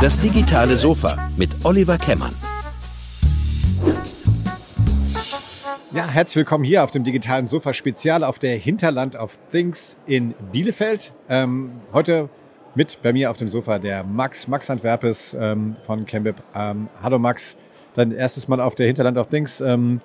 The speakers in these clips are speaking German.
Das digitale Sofa mit Oliver Kemmern. Ja, herzlich willkommen hier auf dem digitalen Sofa Spezial auf der Hinterland of Things in Bielefeld. Ähm, heute mit bei mir auf dem Sofa der Max, Max Antwerpes ähm, von Cambip. Ähm, hallo Max, dein erstes Mal auf der Hinterland of Things. Ähm,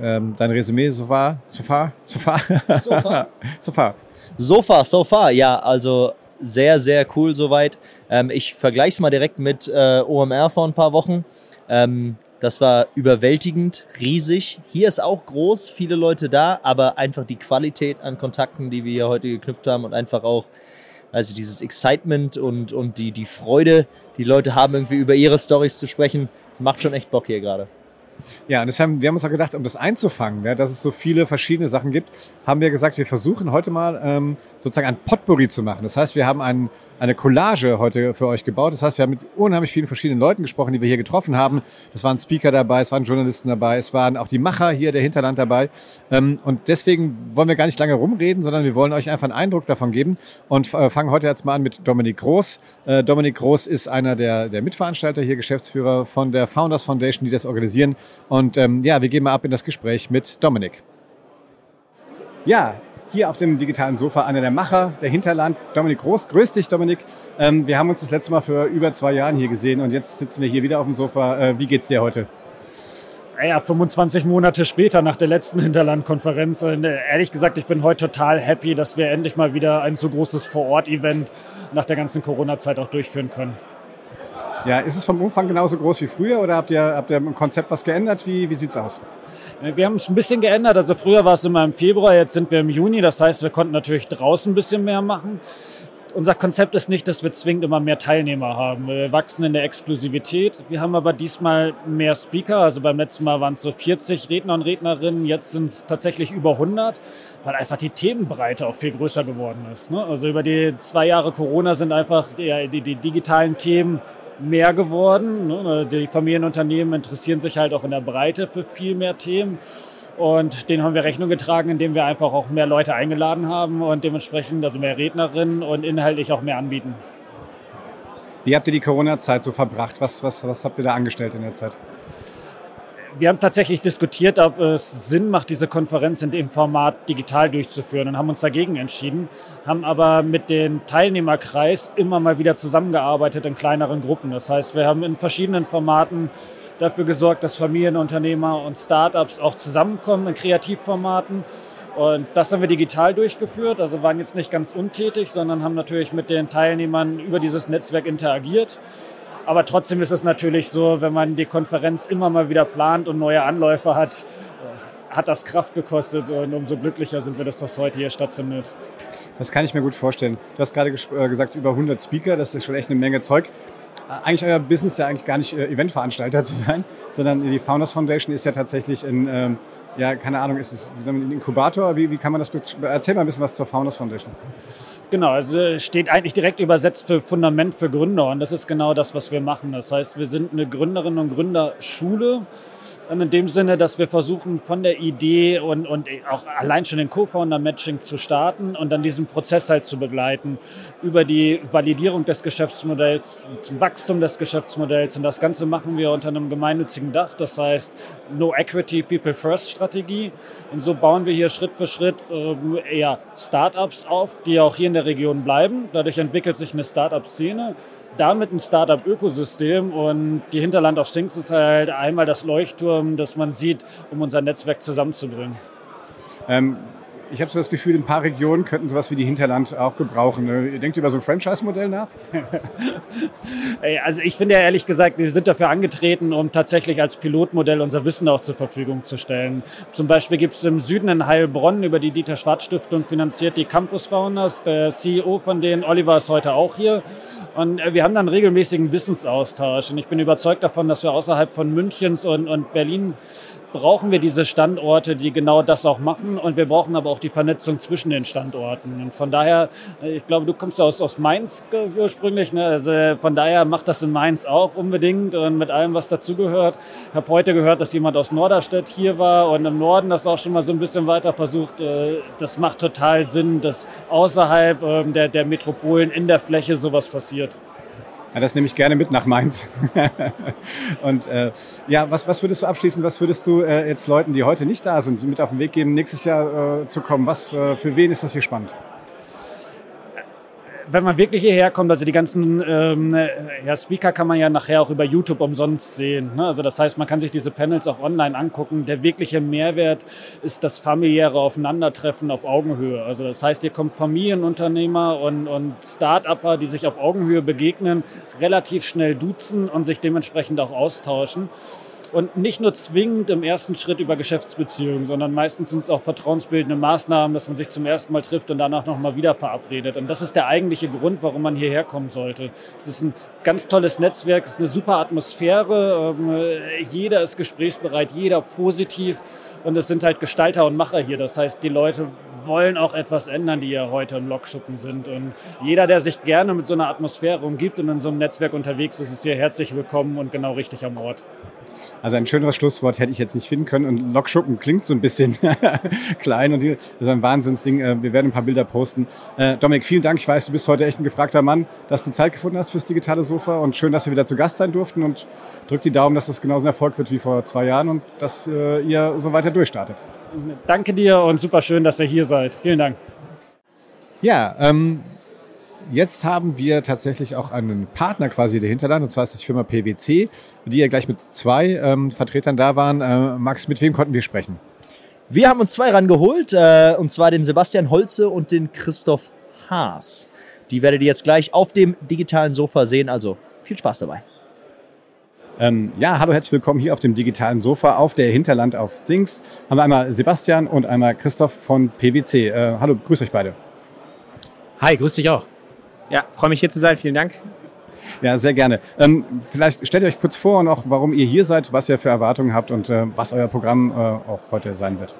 ähm, dein Resümee so war, so far, so far, Sofa. so far. So far, so far, ja, also sehr, sehr cool soweit. Ähm, ich vergleiche es mal direkt mit äh, OMR vor ein paar Wochen. Ähm, das war überwältigend, riesig. Hier ist auch groß, viele Leute da, aber einfach die Qualität an Kontakten, die wir hier heute geknüpft haben und einfach auch, also dieses Excitement und, und die, die Freude, die Leute haben, irgendwie über ihre Stories zu sprechen, das macht schon echt Bock hier gerade. Ja, und das haben, wir haben uns auch gedacht, um das einzufangen, ja, dass es so viele verschiedene Sachen gibt, haben wir gesagt, wir versuchen heute mal ähm, sozusagen ein Potpourri zu machen. Das heißt, wir haben einen, eine Collage heute für euch gebaut. Das heißt, wir haben mit unheimlich vielen verschiedenen Leuten gesprochen, die wir hier getroffen haben. Das waren Speaker dabei, es waren Journalisten dabei, es waren auch die Macher hier der Hinterland dabei. Ähm, und deswegen wollen wir gar nicht lange rumreden, sondern wir wollen euch einfach einen Eindruck davon geben und äh, fangen heute jetzt mal an mit Dominik Groß. Äh, Dominik Groß ist einer der, der Mitveranstalter hier, Geschäftsführer von der Founders Foundation, die das organisieren. Und ähm, ja, wir gehen mal ab in das Gespräch mit Dominik. Ja, hier auf dem digitalen Sofa einer der Macher, der Hinterland, Dominik Groß. Grüß dich, Dominik. Ähm, wir haben uns das letzte Mal für über zwei Jahren hier gesehen und jetzt sitzen wir hier wieder auf dem Sofa. Äh, wie geht's dir heute? Ja, 25 Monate später nach der letzten Hinterlandkonferenz. Äh, ehrlich gesagt, ich bin heute total happy, dass wir endlich mal wieder ein so großes Vor-Ort-Event nach der ganzen Corona-Zeit auch durchführen können. Ja, ist es vom Umfang genauso groß wie früher oder habt ihr, habt ihr im Konzept was geändert? Wie, wie sieht's aus? Wir haben es ein bisschen geändert. Also früher war es immer im Februar, jetzt sind wir im Juni. Das heißt, wir konnten natürlich draußen ein bisschen mehr machen. Unser Konzept ist nicht, dass wir zwingend immer mehr Teilnehmer haben. Wir wachsen in der Exklusivität. Wir haben aber diesmal mehr Speaker. Also beim letzten Mal waren es so 40 Redner und Rednerinnen. Jetzt sind es tatsächlich über 100, weil einfach die Themenbreite auch viel größer geworden ist. Ne? Also über die zwei Jahre Corona sind einfach die, die, die digitalen Themen mehr geworden. Ne? Die Familienunternehmen interessieren sich halt auch in der Breite für viel mehr Themen. Und denen haben wir Rechnung getragen, indem wir einfach auch mehr Leute eingeladen haben und dementsprechend also mehr Rednerinnen und inhaltlich auch mehr anbieten. Wie habt ihr die Corona-Zeit so verbracht? Was, was, was habt ihr da angestellt in der Zeit? Wir haben tatsächlich diskutiert, ob es Sinn macht, diese Konferenz in dem Format digital durchzuführen und haben uns dagegen entschieden, haben aber mit dem Teilnehmerkreis immer mal wieder zusammengearbeitet in kleineren Gruppen. Das heißt, wir haben in verschiedenen Formaten dafür gesorgt, dass Familienunternehmer und Startups auch zusammenkommen in Kreativformaten. Und das haben wir digital durchgeführt, also waren jetzt nicht ganz untätig, sondern haben natürlich mit den Teilnehmern über dieses Netzwerk interagiert. Aber trotzdem ist es natürlich so, wenn man die Konferenz immer mal wieder plant und neue Anläufe hat, hat das Kraft gekostet und umso glücklicher sind wir, dass das heute hier stattfindet. Das kann ich mir gut vorstellen. Du hast gerade äh, gesagt, über 100 Speaker, das ist schon echt eine Menge Zeug. Äh, eigentlich euer Business ja eigentlich gar nicht äh, Eventveranstalter zu sein, sondern die Founders Foundation ist ja tatsächlich ein, ähm, ja, keine Ahnung, ist es ein Inkubator? Wie, wie kann man das, erzähl mal ein bisschen was zur Founders Foundation. Genau, also steht eigentlich direkt übersetzt für Fundament für Gründer und das ist genau das, was wir machen. Das heißt, wir sind eine Gründerinnen und Gründerschule in dem Sinne, dass wir versuchen, von der Idee und, und auch allein schon den Co-Founder-Matching zu starten und dann diesen Prozess halt zu begleiten über die Validierung des Geschäftsmodells, zum Wachstum des Geschäftsmodells. Und das Ganze machen wir unter einem gemeinnützigen Dach, das heißt No Equity, People First Strategie. Und so bauen wir hier Schritt für Schritt äh, eher Startups auf, die auch hier in der Region bleiben. Dadurch entwickelt sich eine Startup-Szene damit ein Startup-Ökosystem und die Hinterland of Things ist halt einmal das Leuchtturm, das man sieht, um unser Netzwerk zusammenzubringen. Ähm, ich habe so das Gefühl, ein paar Regionen könnten sowas wie die Hinterland auch gebrauchen. Ne? Ihr denkt über so ein Franchise-Modell nach? also ich finde ja ehrlich gesagt, wir sind dafür angetreten, um tatsächlich als Pilotmodell unser Wissen auch zur Verfügung zu stellen. Zum Beispiel gibt es im Süden in Heilbronn über die Dieter Schwarz Stiftung finanziert die Campus Founders. Der CEO von denen, Oliver, ist heute auch hier. Und äh, wir haben dann regelmäßigen Wissensaustausch. Und ich bin überzeugt davon, dass wir außerhalb von Münchens und, und Berlin brauchen wir diese Standorte, die genau das auch machen. Und wir brauchen aber auch die Vernetzung zwischen den Standorten. Und von daher, äh, ich glaube, du kommst ja aus, aus Mainz ursprünglich. Ne? Also von daher macht das in Mainz auch unbedingt und mit allem, was dazugehört. Ich habe heute gehört, dass jemand aus Norderstedt hier war und im Norden das auch schon mal so ein bisschen weiter versucht. Äh, das macht total Sinn, dass außerhalb ähm, der, der Metropolen in der Fläche sowas passiert. Ja, das nehme ich gerne mit nach Mainz. und äh, ja, was, was würdest du abschließen, was würdest du äh, jetzt Leuten, die heute nicht da sind, mit auf den Weg geben, nächstes Jahr äh, zu kommen? Was, äh, für wen ist das hier spannend? Wenn man wirklich hierher kommt, also die ganzen ähm, ja, Speaker kann man ja nachher auch über YouTube umsonst sehen. Ne? Also das heißt, man kann sich diese Panels auch online angucken. Der wirkliche Mehrwert ist das familiäre Aufeinandertreffen auf Augenhöhe. Also das heißt, hier kommen Familienunternehmer und, und Start-Upper, die sich auf Augenhöhe begegnen, relativ schnell duzen und sich dementsprechend auch austauschen. Und nicht nur zwingend im ersten Schritt über Geschäftsbeziehungen, sondern meistens sind es auch vertrauensbildende Maßnahmen, dass man sich zum ersten Mal trifft und danach nochmal wieder verabredet. Und das ist der eigentliche Grund, warum man hierher kommen sollte. Es ist ein ganz tolles Netzwerk, es ist eine super Atmosphäre. Ähm, jeder ist gesprächsbereit, jeder positiv. Und es sind halt Gestalter und Macher hier. Das heißt, die Leute wollen auch etwas ändern, die ja heute im Lokschuppen sind. Und jeder, der sich gerne mit so einer Atmosphäre umgibt und in so einem Netzwerk unterwegs ist, ist hier herzlich willkommen und genau richtig am Ort. Also ein schöneres Schlusswort hätte ich jetzt nicht finden können. Und Lokschuppen klingt so ein bisschen klein und das ist ein Wahnsinnsding. Äh, wir werden ein paar Bilder posten. Äh, Dominik, vielen Dank. Ich weiß, du bist heute echt ein gefragter Mann, dass du Zeit gefunden hast fürs digitale Sofa und schön, dass wir wieder zu Gast sein durften und drück die Daumen, dass das genauso ein Erfolg wird wie vor zwei Jahren und dass äh, ihr so weiter durchstartet. Danke dir und super schön, dass ihr hier seid. Vielen Dank. Ja, ähm, Jetzt haben wir tatsächlich auch einen Partner quasi der Hinterland, und zwar ist das die Firma PwC, die ja gleich mit zwei ähm, Vertretern da waren. Äh, Max, mit wem konnten wir sprechen? Wir haben uns zwei rangeholt, äh, und zwar den Sebastian Holze und den Christoph Haas. Die werdet ihr jetzt gleich auf dem digitalen Sofa sehen, also viel Spaß dabei. Ähm, ja, hallo, herzlich willkommen hier auf dem digitalen Sofa auf der Hinterland auf Things. Haben wir einmal Sebastian und einmal Christoph von PwC. Äh, hallo, grüß euch beide. Hi, grüß dich auch. Ja, freue mich hier zu sein. Vielen Dank. Ja, sehr gerne. Ähm, vielleicht stellt ihr euch kurz vor und auch, warum ihr hier seid, was ihr für Erwartungen habt und äh, was euer Programm äh, auch heute sein wird.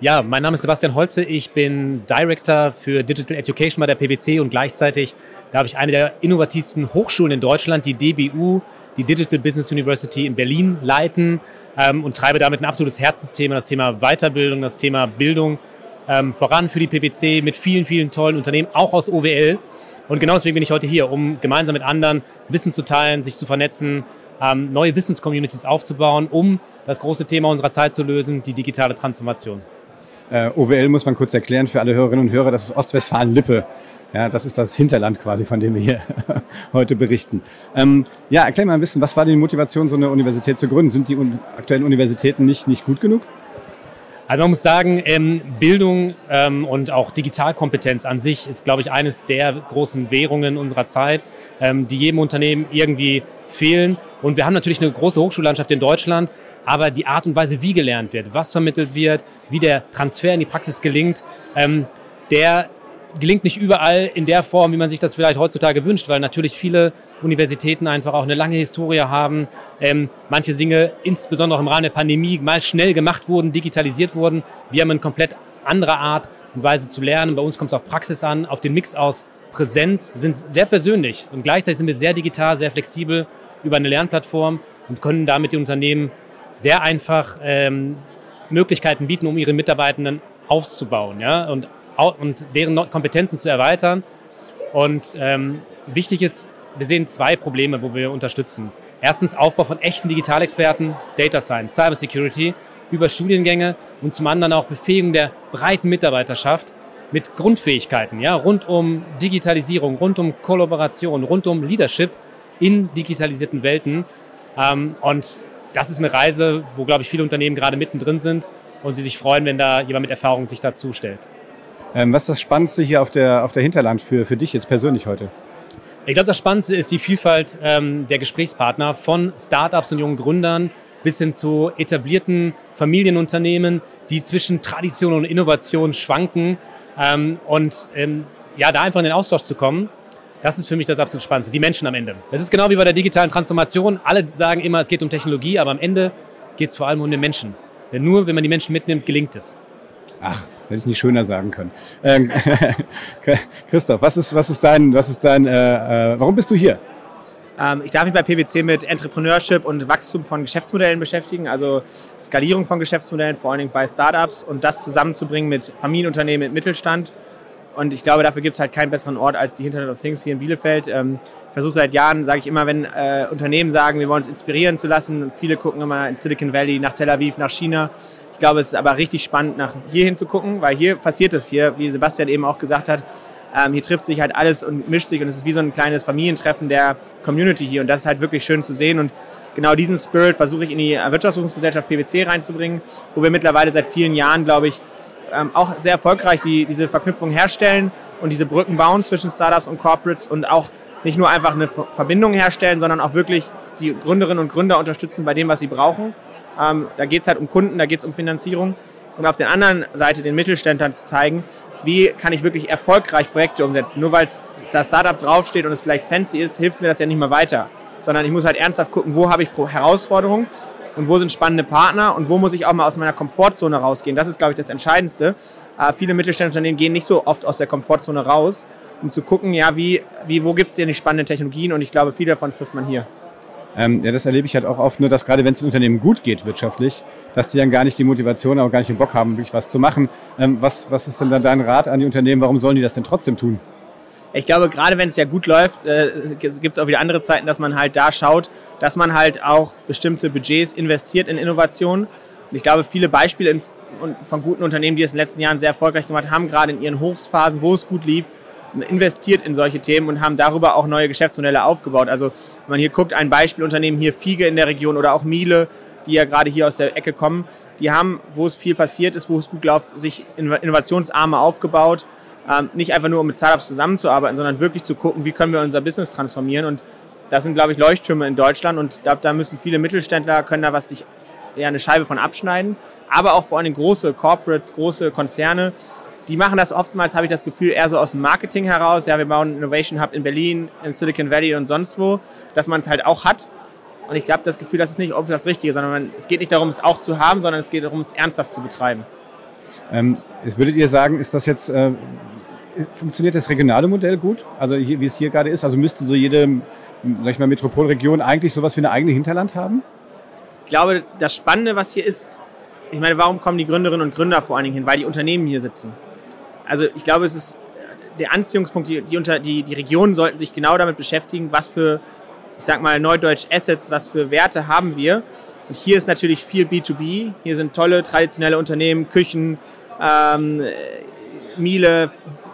Ja, mein Name ist Sebastian Holze. Ich bin Director für Digital Education bei der PwC und gleichzeitig darf ich eine der innovativsten Hochschulen in Deutschland, die DBU, die Digital Business University in Berlin, leiten ähm, und treibe damit ein absolutes Herzensthema, das Thema Weiterbildung, das Thema Bildung ähm, voran für die PwC mit vielen, vielen tollen Unternehmen, auch aus OWL. Und genau deswegen bin ich heute hier, um gemeinsam mit anderen Wissen zu teilen, sich zu vernetzen, ähm, neue Wissenscommunities aufzubauen, um das große Thema unserer Zeit zu lösen, die digitale Transformation. Äh, OWL muss man kurz erklären für alle Hörerinnen und Hörer, das ist Ostwestfalen-Lippe. Ja, das ist das Hinterland quasi, von dem wir hier heute berichten. Ähm, ja, erklär mal ein bisschen, was war die Motivation, so eine Universität zu gründen? Sind die un aktuellen Universitäten nicht, nicht gut genug? Also man muss sagen, ähm, Bildung ähm, und auch Digitalkompetenz an sich ist, glaube ich, eines der großen Währungen unserer Zeit, ähm, die jedem Unternehmen irgendwie fehlen. Und wir haben natürlich eine große Hochschullandschaft in Deutschland, aber die Art und Weise, wie gelernt wird, was vermittelt wird, wie der Transfer in die Praxis gelingt, der gelingt nicht überall in der Form, wie man sich das vielleicht heutzutage wünscht, weil natürlich viele Universitäten einfach auch eine lange Historie haben. Ähm, manche Dinge, insbesondere im Rahmen der Pandemie, mal schnell gemacht wurden, digitalisiert wurden. Wir haben eine komplett andere Art und Weise zu lernen. Bei uns kommt es auf Praxis an, auf den Mix aus Präsenz. Wir sind sehr persönlich und gleichzeitig sind wir sehr digital, sehr flexibel über eine Lernplattform und können damit den Unternehmen sehr einfach ähm, Möglichkeiten bieten, um ihre Mitarbeitenden aufzubauen ja? und, und deren Kompetenzen zu erweitern. Und ähm, wichtig ist wir sehen zwei Probleme, wo wir unterstützen. Erstens Aufbau von echten Digitalexperten, Data Science, Cyber Security über Studiengänge und zum anderen auch Befähigung der breiten Mitarbeiterschaft mit Grundfähigkeiten, ja, rund um Digitalisierung, rund um Kollaboration, rund um Leadership in digitalisierten Welten. Ähm, und das ist eine Reise, wo, glaube ich, viele Unternehmen gerade mittendrin sind und sie sich freuen, wenn da jemand mit Erfahrung sich dazu stellt. Ähm, was ist das Spannendste hier auf der, auf der Hinterland für, für dich jetzt persönlich heute? Ich glaube, das Spannendste ist die Vielfalt ähm, der Gesprächspartner von Startups und jungen Gründern bis hin zu etablierten Familienunternehmen, die zwischen Tradition und Innovation schwanken. Ähm, und ähm, ja, da einfach in den Austausch zu kommen, das ist für mich das absolut Spannendste. Die Menschen am Ende. Es ist genau wie bei der digitalen Transformation. Alle sagen immer, es geht um Technologie, aber am Ende geht es vor allem um den Menschen. Denn nur wenn man die Menschen mitnimmt, gelingt es. Ach, hätte ich nicht schöner sagen können. Ähm, Christoph, was ist, was ist dein, was ist dein, äh, äh, warum bist du hier? Ähm, ich darf mich bei PwC mit Entrepreneurship und Wachstum von Geschäftsmodellen beschäftigen, also Skalierung von Geschäftsmodellen, vor allen Dingen bei Startups und das zusammenzubringen mit Familienunternehmen, mit Mittelstand. Und ich glaube, dafür gibt es halt keinen besseren Ort als die Internet of Things hier in Bielefeld. Ähm, ich versuche seit Jahren, sage ich immer, wenn äh, Unternehmen sagen, wir wollen uns inspirieren zu lassen, viele gucken immer in Silicon Valley, nach Tel Aviv, nach China. Ich glaube, es ist aber richtig spannend, nach hier hin zu gucken, weil hier passiert es hier, wie Sebastian eben auch gesagt hat, ähm, hier trifft sich halt alles und mischt sich und es ist wie so ein kleines Familientreffen der Community hier und das ist halt wirklich schön zu sehen und genau diesen Spirit versuche ich in die Wirtschaftsgesellschaft PwC reinzubringen, wo wir mittlerweile seit vielen Jahren, glaube ich, ähm, auch sehr erfolgreich die, diese Verknüpfung herstellen und diese Brücken bauen zwischen Startups und Corporates und auch nicht nur einfach eine Verbindung herstellen, sondern auch wirklich die Gründerinnen und Gründer unterstützen bei dem, was sie brauchen. Ähm, da geht es halt um Kunden, da geht es um Finanzierung und auf der anderen Seite den Mittelständlern zu zeigen, wie kann ich wirklich erfolgreich Projekte umsetzen. Nur weil das Startup draufsteht und es vielleicht fancy ist, hilft mir das ja nicht mehr weiter. Sondern ich muss halt ernsthaft gucken, wo habe ich Herausforderungen und wo sind spannende Partner und wo muss ich auch mal aus meiner Komfortzone rausgehen. Das ist, glaube ich, das Entscheidendste. Äh, viele mittelständische gehen nicht so oft aus der Komfortzone raus, um zu gucken, ja, wie, wie, wo gibt es denn die spannenden Technologien und ich glaube, viele davon trifft man hier. Ähm, ja, das erlebe ich halt auch oft nur, dass gerade wenn es Unternehmen gut geht wirtschaftlich, dass die dann gar nicht die Motivation, aber gar nicht den Bock haben, wirklich was zu machen. Ähm, was, was ist denn dann dein Rat an die Unternehmen? Warum sollen die das denn trotzdem tun? Ich glaube, gerade wenn es ja gut läuft, äh, gibt es auch wieder andere Zeiten, dass man halt da schaut, dass man halt auch bestimmte Budgets investiert in Innovationen. Und ich glaube, viele Beispiele in, von guten Unternehmen, die es in den letzten Jahren sehr erfolgreich gemacht haben, gerade in ihren Hochphasen, wo es gut lief, investiert in solche Themen und haben darüber auch neue Geschäftsmodelle aufgebaut. Also wenn man hier guckt, ein Beispielunternehmen hier Fiege in der Region oder auch Miele, die ja gerade hier aus der Ecke kommen, die haben, wo es viel passiert ist, wo es gut läuft, sich Innovationsarme aufgebaut. Ähm, nicht einfach nur, um mit Startups zusammenzuarbeiten, sondern wirklich zu gucken, wie können wir unser Business transformieren. Und das sind, glaube ich, Leuchttürme in Deutschland und da, da müssen viele Mittelständler, können da was sich ja, eine Scheibe von abschneiden, aber auch vor allem große Corporates, große Konzerne, die machen das oftmals, habe ich das Gefühl, eher so aus dem Marketing heraus. Ja, wir bauen einen Innovation Hub in Berlin, in Silicon Valley und sonst wo, dass man es halt auch hat. Und ich habe das Gefühl, das ist nicht ob das Richtige, sondern man, es geht nicht darum, es auch zu haben, sondern es geht darum, es ernsthaft zu betreiben. Ähm, jetzt würdet ihr sagen, ist das jetzt, äh, funktioniert das regionale Modell gut? Also hier, wie es hier gerade ist? Also müsste so jede, sag ich mal, Metropolregion eigentlich sowas wie eine eigene Hinterland haben? Ich glaube, das Spannende, was hier ist, ich meine, warum kommen die Gründerinnen und Gründer vor allen Dingen hin? Weil die Unternehmen hier sitzen also ich glaube, es ist der Anziehungspunkt, die, die, unter, die, die Regionen sollten sich genau damit beschäftigen, was für, ich sag mal, Neudeutsch Assets, was für Werte haben wir. Und hier ist natürlich viel B2B. Hier sind tolle traditionelle Unternehmen, Küchen, ähm, Miele,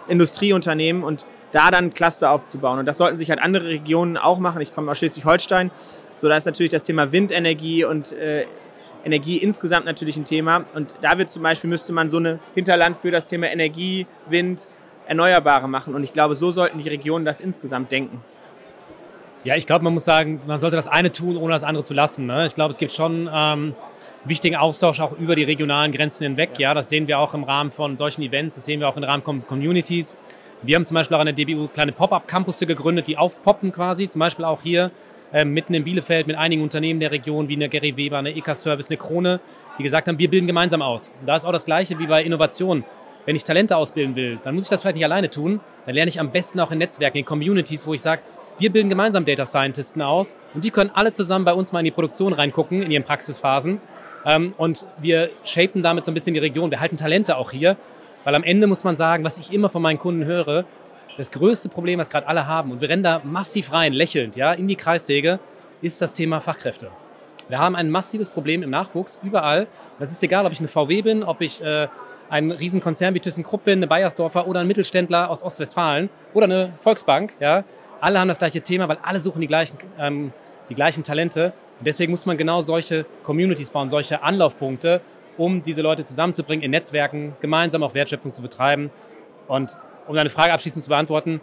Industrieunternehmen und da dann Cluster aufzubauen. Und das sollten sich halt andere Regionen auch machen. Ich komme aus Schleswig-Holstein. So, da ist natürlich das Thema Windenergie und äh, Energie insgesamt natürlich ein Thema. Und da wird zum Beispiel, müsste man so eine Hinterland für das Thema Energie, Wind, Erneuerbare machen. Und ich glaube, so sollten die Regionen das insgesamt denken. Ja, ich glaube, man muss sagen, man sollte das eine tun, ohne das andere zu lassen. Ne? Ich glaube, es gibt schon ähm, wichtigen Austausch auch über die regionalen Grenzen hinweg. Ja, das sehen wir auch im Rahmen von solchen Events, das sehen wir auch im Rahmen von Communities. Wir haben zum Beispiel auch an der DBU kleine Pop-up-Campusse gegründet, die aufpoppen quasi. Zum Beispiel auch hier äh, mitten in Bielefeld mit einigen Unternehmen der Region, wie eine Gary Weber, eine EK-Service, eine Krone, die gesagt haben, wir bilden gemeinsam aus. Und da ist auch das Gleiche wie bei Innovation. Wenn ich Talente ausbilden will, dann muss ich das vielleicht nicht alleine tun. Dann lerne ich am besten auch in Netzwerken, in Communities, wo ich sage, wir bilden gemeinsam Data Scientisten aus und die können alle zusammen bei uns mal in die Produktion reingucken, in ihren Praxisphasen. Ähm, und wir shapen damit so ein bisschen die Region. Wir halten Talente auch hier, weil am Ende muss man sagen, was ich immer von meinen Kunden höre, das größte Problem, was gerade alle haben, und wir rennen da massiv rein, lächelnd, ja, in die Kreissäge, ist das Thema Fachkräfte. Wir haben ein massives Problem im Nachwuchs überall. Das ist egal, ob ich eine VW bin, ob ich äh, ein Riesenkonzern wie ThyssenKrupp bin, eine Bayersdorfer oder ein Mittelständler aus Ostwestfalen oder eine Volksbank. Ja, alle haben das gleiche Thema, weil alle suchen die gleichen, ähm, die gleichen Talente. Und deswegen muss man genau solche Communities bauen, solche Anlaufpunkte, um diese Leute zusammenzubringen, in Netzwerken gemeinsam auch Wertschöpfung zu betreiben. Und um deine Frage abschließend zu beantworten,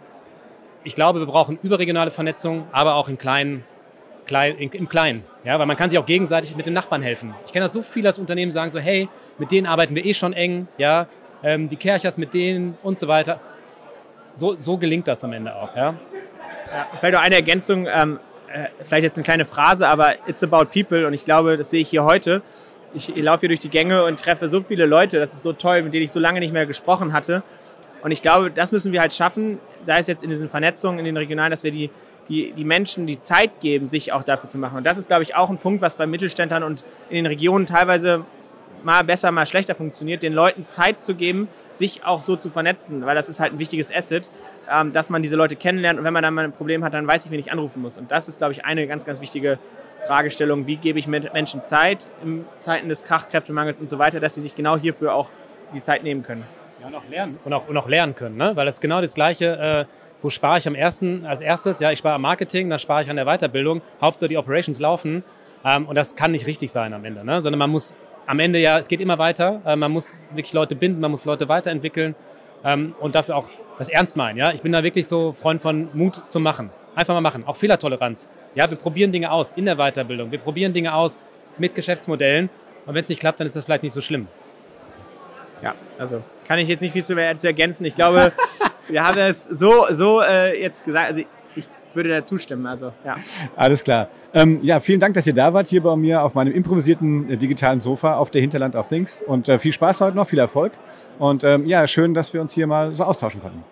ich glaube, wir brauchen überregionale Vernetzung, aber auch in kleinen, klein, in, im Kleinen. Ja, weil man kann sich auch gegenseitig mit den Nachbarn helfen. Ich kenne das so viel, dass Unternehmen sagen so, hey, mit denen arbeiten wir eh schon eng, ja, ähm, die Kerchers mit denen und so weiter. So, so gelingt das am Ende auch, ja. ja vielleicht noch eine Ergänzung. Ähm, äh, vielleicht jetzt eine kleine Phrase, aber it's about people und ich glaube, das sehe ich hier heute. Ich, ich laufe hier durch die Gänge und treffe so viele Leute, das ist so toll, mit denen ich so lange nicht mehr gesprochen hatte. Und ich glaube, das müssen wir halt schaffen, sei es jetzt in diesen Vernetzungen in den Regionalen, dass wir die, die, die Menschen die Zeit geben, sich auch dafür zu machen. Und das ist, glaube ich, auch ein Punkt, was bei Mittelständlern und in den Regionen teilweise mal besser, mal schlechter funktioniert, den Leuten Zeit zu geben, sich auch so zu vernetzen, weil das ist halt ein wichtiges Asset, ähm, dass man diese Leute kennenlernt und wenn man dann mal ein Problem hat, dann weiß ich, wen ich anrufen muss. Und das ist, glaube ich, eine ganz, ganz wichtige Fragestellung. Wie gebe ich Menschen Zeit in Zeiten des Krachkräftemangels und so weiter, dass sie sich genau hierfür auch die Zeit nehmen können. Ja, und auch lernen. Und auch, und auch lernen können, ne? weil das ist genau das Gleiche. Äh, wo spare ich am ersten, als erstes? Ja, ich spare am Marketing, dann spare ich an der Weiterbildung. Hauptsache die Operations laufen. Ähm, und das kann nicht richtig sein am Ende, ne? sondern man muss am Ende ja, es geht immer weiter. Äh, man muss wirklich Leute binden, man muss Leute weiterentwickeln ähm, und dafür auch das ernst meinen. Ja? Ich bin da wirklich so Freund von Mut zum Machen. Einfach mal machen. Auch Fehlertoleranz. Ja, wir probieren Dinge aus in der Weiterbildung. Wir probieren Dinge aus mit Geschäftsmodellen. Und wenn es nicht klappt, dann ist das vielleicht nicht so schlimm. Ja, also kann ich jetzt nicht viel zu, zu ergänzen. Ich glaube, wir haben es so, so äh, jetzt gesagt. Also ich würde da zustimmen. Also, ja. Alles klar. Ähm, ja, vielen Dank, dass ihr da wart hier bei mir auf meinem improvisierten äh, digitalen Sofa auf der Hinterland of Things. Und äh, viel Spaß heute noch, viel Erfolg. Und ähm, ja, schön, dass wir uns hier mal so austauschen konnten.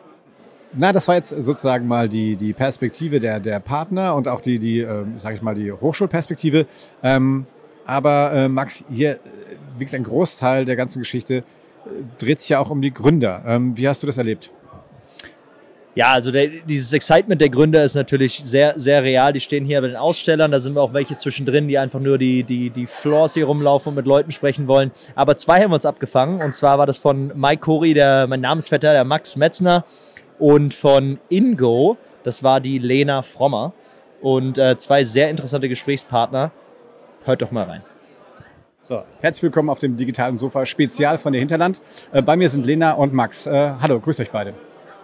Na, das war jetzt sozusagen mal die, die Perspektive der, der Partner und auch die, die äh, sage ich mal, die Hochschulperspektive. Ähm, aber äh, Max, hier äh, wirklich ein Großteil der ganzen Geschichte äh, dreht sich ja auch um die Gründer. Ähm, wie hast du das erlebt? Ja, also der, dieses Excitement der Gründer ist natürlich sehr, sehr real. Die stehen hier bei den Ausstellern. Da sind wir auch welche zwischendrin, die einfach nur die, die, die Floors hier rumlaufen und mit Leuten sprechen wollen. Aber zwei haben wir uns abgefangen. Und zwar war das von Mike Corey, der, mein Namensvetter, der Max Metzner. Und von Ingo, das war die Lena Frommer. Und äh, zwei sehr interessante Gesprächspartner. Hört doch mal rein. So, herzlich willkommen auf dem digitalen Sofa, spezial von der Hinterland. Äh, bei mir sind Lena und Max. Äh, hallo, grüßt euch beide.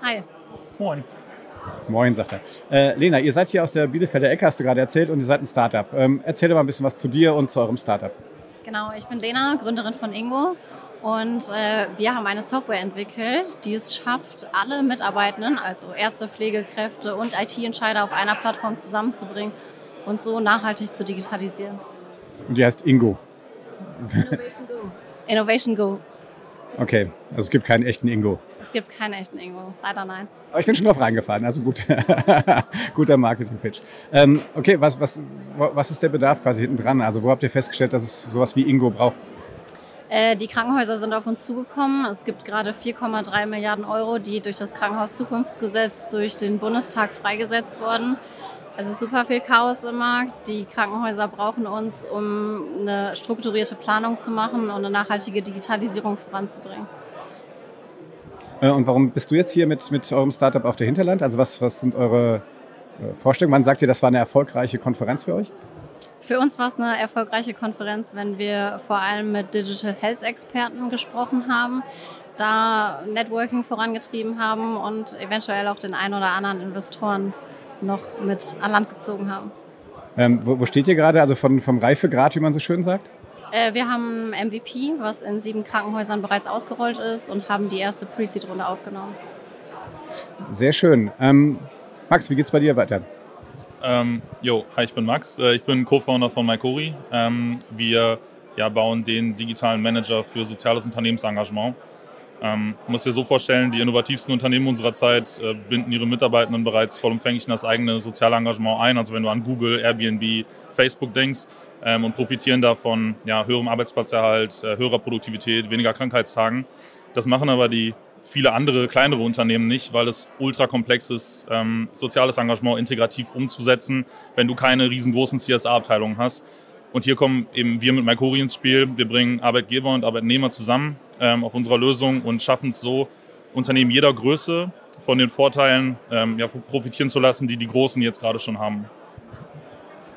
Hi. Moin. Moin, sagt er. Äh, Lena, ihr seid hier aus der Bielefelder Ecke, hast du gerade erzählt, und ihr seid ein Startup. Ähm, erzähl doch mal ein bisschen was zu dir und zu eurem Startup. Genau, ich bin Lena, Gründerin von Ingo. Und äh, wir haben eine Software entwickelt, die es schafft, alle Mitarbeitenden, also Ärzte, Pflegekräfte und IT-Entscheider auf einer Plattform zusammenzubringen und so nachhaltig zu digitalisieren. Und die heißt Ingo. Innovation Go. Innovation Go. Okay, also es gibt keinen echten Ingo. Es gibt keinen echten Ingo, leider nein. Aber ich bin schon drauf reingefallen, also gut. Guter Marketing-Pitch. Ähm, okay, was, was, was ist der Bedarf quasi hinten dran? Also wo habt ihr festgestellt, dass es sowas wie Ingo braucht? Äh, die Krankenhäuser sind auf uns zugekommen. Es gibt gerade 4,3 Milliarden Euro, die durch das Krankenhauszukunftsgesetz durch den Bundestag freigesetzt wurden. Es ist super viel Chaos im Markt. Die Krankenhäuser brauchen uns, um eine strukturierte Planung zu machen und eine nachhaltige Digitalisierung voranzubringen. Äh, und warum bist du jetzt hier mit, mit eurem Startup auf der Hinterland? Also was, was sind eure äh, Vorstellungen? Wann sagt ihr, das war eine erfolgreiche Konferenz für euch? Für uns war es eine erfolgreiche Konferenz, wenn wir vor allem mit Digital Health Experten gesprochen haben, da Networking vorangetrieben haben und eventuell auch den ein oder anderen Investoren noch mit an Land gezogen haben. Ähm, wo, wo, steht ihr gerade? Also von, vom Reifegrad, wie man so schön sagt? Äh, wir haben MVP, was in sieben Krankenhäusern bereits ausgerollt ist und haben die erste Pre-Seed-Runde aufgenommen. Sehr schön. Ähm, Max, wie geht es bei dir weiter? Ähm, jo, hi, ich bin Max. Äh, ich bin Co-Founder von MyCori. Ähm, wir ja, bauen den digitalen Manager für soziales Unternehmensengagement. Ähm, muss dir so vorstellen, die innovativsten Unternehmen unserer Zeit äh, binden ihre Mitarbeitenden bereits vollumfänglich in das eigene soziale Engagement ein. Also wenn du an Google, Airbnb, Facebook denkst ähm, und profitieren davon ja, höherem Arbeitsplatzerhalt, äh, höherer Produktivität, weniger Krankheitstagen. Das machen aber die viele andere kleinere Unternehmen nicht, weil es ultra komplex ist, ähm, soziales Engagement integrativ umzusetzen, wenn du keine riesengroßen CSA-Abteilungen hast. Und hier kommen eben wir mit Mycori ins Spiel. Wir bringen Arbeitgeber und Arbeitnehmer zusammen ähm, auf unserer Lösung und schaffen es so, Unternehmen jeder Größe von den Vorteilen ähm, ja, profitieren zu lassen, die die Großen jetzt gerade schon haben.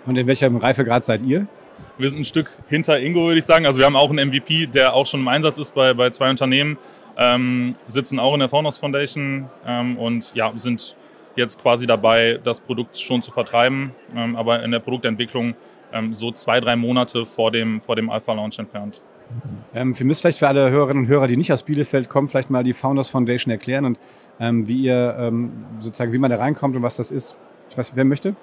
Und in welchem Reifegrad seid ihr? Wir sind ein Stück hinter Ingo, würde ich sagen. Also wir haben auch einen MVP, der auch schon im Einsatz ist bei, bei zwei Unternehmen, ähm, sitzen auch in der Founders Foundation ähm, und ja, sind jetzt quasi dabei, das Produkt schon zu vertreiben, ähm, aber in der Produktentwicklung ähm, so zwei, drei Monate vor dem, vor dem Alpha-Launch entfernt. Ähm, wir müssen vielleicht für alle Hörerinnen und Hörer, die nicht aus Bielefeld kommen, vielleicht mal die Founders Foundation erklären und ähm, wie ihr ähm, sozusagen, wie man da reinkommt und was das ist. Ich weiß, wer möchte?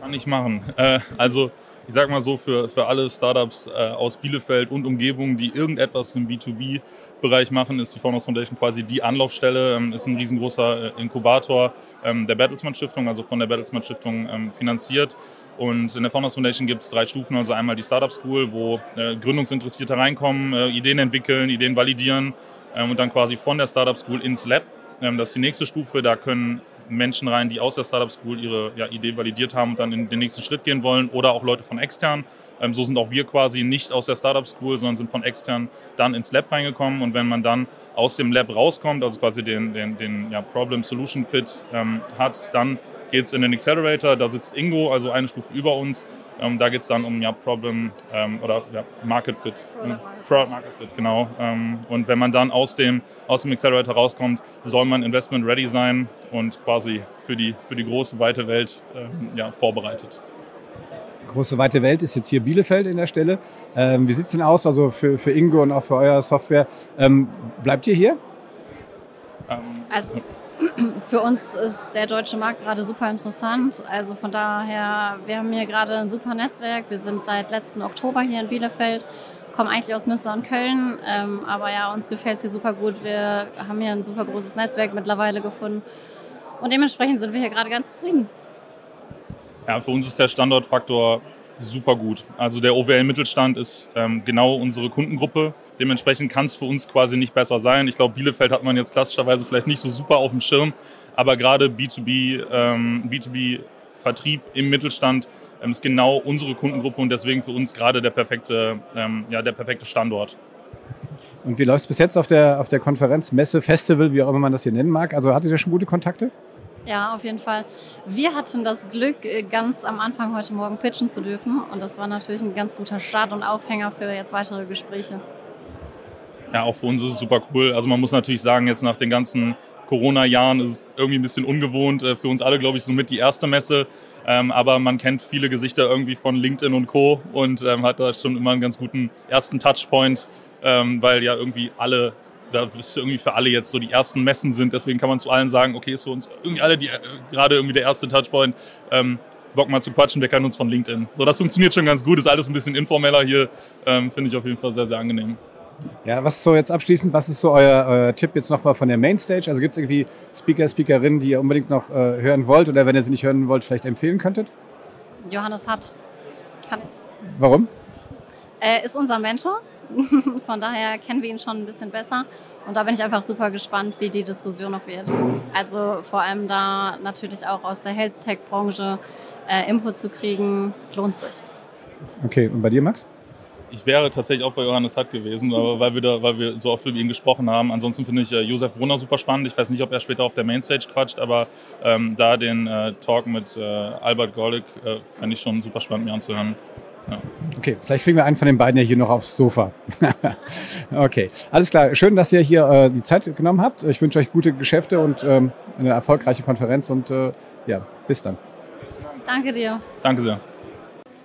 Kann ich machen. Äh, also ich sag mal so, für, für alle Startups äh, aus Bielefeld und Umgebung, die irgendetwas im B2B-Bereich machen, ist die Founders Foundation quasi die Anlaufstelle, ähm, ist ein riesengroßer äh, Inkubator ähm, der Bertelsmann Stiftung, also von der Bertelsmann Stiftung ähm, finanziert. Und in der Founders Foundation gibt es drei Stufen, also einmal die Startup School, wo äh, Gründungsinteressierte reinkommen, äh, Ideen entwickeln, Ideen validieren ähm, und dann quasi von der Startup School ins Lab. Ähm, das ist die nächste Stufe, da können Menschen rein, die aus der Startup School ihre ja, Idee validiert haben und dann in den nächsten Schritt gehen wollen oder auch Leute von extern. Ähm, so sind auch wir quasi nicht aus der Startup School, sondern sind von extern dann ins Lab reingekommen und wenn man dann aus dem Lab rauskommt, also quasi den, den, den ja, Problem-Solution Fit ähm, hat, dann geht es in den Accelerator, da sitzt Ingo, also eine Stufe über uns. Ähm, da geht es dann um ja, Problem ähm, oder ja, Market Fit. Product, Market Fit, genau. Ähm, und wenn man dann aus dem, aus dem Accelerator rauskommt, soll man Investment ready sein und quasi für die, für die große, weite Welt ähm, ja, vorbereitet. Große weite Welt ist jetzt hier Bielefeld in der Stelle. Ähm, wie sieht es denn aus, also für, für Ingo und auch für euer Software? Ähm, bleibt ihr hier? Also für uns ist der deutsche Markt gerade super interessant. Also von daher, wir haben hier gerade ein super Netzwerk. Wir sind seit letzten Oktober hier in Bielefeld, kommen eigentlich aus Münster und Köln. Ähm, aber ja, uns gefällt es hier super gut. Wir haben hier ein super großes Netzwerk mittlerweile gefunden. Und dementsprechend sind wir hier gerade ganz zufrieden. Ja, für uns ist der Standortfaktor super gut. Also der OWL Mittelstand ist ähm, genau unsere Kundengruppe. Dementsprechend kann es für uns quasi nicht besser sein. Ich glaube, Bielefeld hat man jetzt klassischerweise vielleicht nicht so super auf dem Schirm, aber gerade B2B, ähm, B2B-Vertrieb im Mittelstand ähm, ist genau unsere Kundengruppe und deswegen für uns gerade der perfekte, ähm, ja, der perfekte Standort. Und wie läuft es bis jetzt auf der, auf der Konferenz, Messe, Festival, wie auch immer man das hier nennen mag? Also hattet ihr schon gute Kontakte? Ja, auf jeden Fall. Wir hatten das Glück, äh, ganz am Anfang heute Morgen pitchen zu dürfen. Und das war natürlich ein ganz guter Start und Aufhänger für jetzt weitere Gespräche. Ja, auch für uns ist es super cool. Also man muss natürlich sagen, jetzt nach den ganzen Corona-Jahren ist es irgendwie ein bisschen ungewohnt. Äh, für uns alle, glaube ich, somit die erste Messe. Ähm, aber man kennt viele Gesichter irgendwie von LinkedIn und Co. und ähm, hat da schon immer einen ganz guten ersten Touchpoint, ähm, weil ja irgendwie alle da es irgendwie für alle jetzt so die ersten Messen sind. Deswegen kann man zu allen sagen, okay, ist für uns irgendwie alle die, äh, gerade irgendwie der erste Touchpoint. Ähm, Bock mal zu quatschen, wir kennen uns von LinkedIn. So, das funktioniert schon ganz gut, ist alles ein bisschen informeller hier. Ähm, Finde ich auf jeden Fall sehr, sehr angenehm. Ja, was ist so jetzt abschließend, was ist so euer, euer Tipp jetzt nochmal von der Mainstage? Also gibt es irgendwie Speaker, Speakerinnen, die ihr unbedingt noch äh, hören wollt oder wenn ihr sie nicht hören wollt, vielleicht empfehlen könntet? Johannes hat. Kann ich. Warum? Er ist unser Mentor. Von daher kennen wir ihn schon ein bisschen besser. Und da bin ich einfach super gespannt, wie die Diskussion noch wird. Also vor allem da natürlich auch aus der Health-Tech-Branche äh, Input zu kriegen, lohnt sich. Okay, und bei dir, Max? Ich wäre tatsächlich auch bei Johannes Hatt gewesen, aber weil wir, da, weil wir so oft über ihn gesprochen haben. Ansonsten finde ich äh, Josef Brunner super spannend. Ich weiß nicht, ob er später auf der Mainstage quatscht, aber ähm, da den äh, Talk mit äh, Albert Gorlik äh, fände ich schon super spannend, mir anzuhören. Ja. Okay, vielleicht kriegen wir einen von den beiden ja hier noch aufs Sofa. okay, alles klar. Schön, dass ihr hier äh, die Zeit genommen habt. Ich wünsche euch gute Geschäfte und ähm, eine erfolgreiche Konferenz und äh, ja, bis dann. Danke dir. Danke sehr.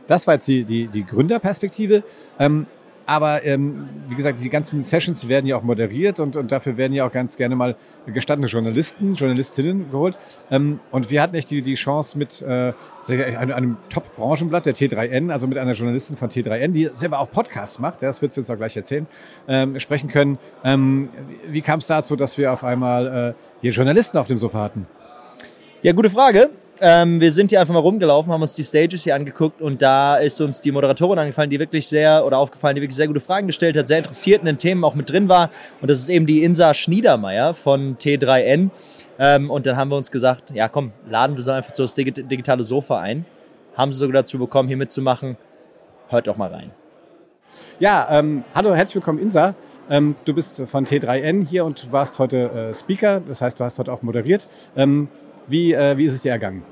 Das war jetzt die, die, die Gründerperspektive. Ähm, aber ähm, wie gesagt, die ganzen Sessions werden ja auch moderiert und, und dafür werden ja auch ganz gerne mal gestandene Journalisten, Journalistinnen geholt. Ähm, und wir hatten echt die, die Chance mit äh, einem, Top-Branchenblatt, der T3N, also mit einer Journalistin von T3N, die selber auch Podcasts macht, das wird sie uns auch gleich erzählen, ähm, sprechen können. Ähm, wie kam es dazu, dass wir auf einmal äh, hier Journalisten auf dem Sofa hatten? Ja, gute Frage. Ähm, wir sind hier einfach mal rumgelaufen, haben uns die Stages hier angeguckt und da ist uns die Moderatorin angefallen, die wirklich sehr, oder aufgefallen, die wirklich sehr gute Fragen gestellt hat, sehr interessiert in den Themen auch mit drin war. Und das ist eben die Insa Schniedermeier von T3N. Ähm, und dann haben wir uns gesagt, ja komm, laden wir sie einfach zu das digitale Sofa ein. Haben sie sogar dazu bekommen, hier mitzumachen. Hört doch mal rein. Ja, ähm, hallo, herzlich willkommen, Insa. Ähm, du bist von T3N hier und warst heute äh, Speaker, das heißt, du hast heute auch moderiert. Ähm, wie, äh, wie ist es dir ergangen?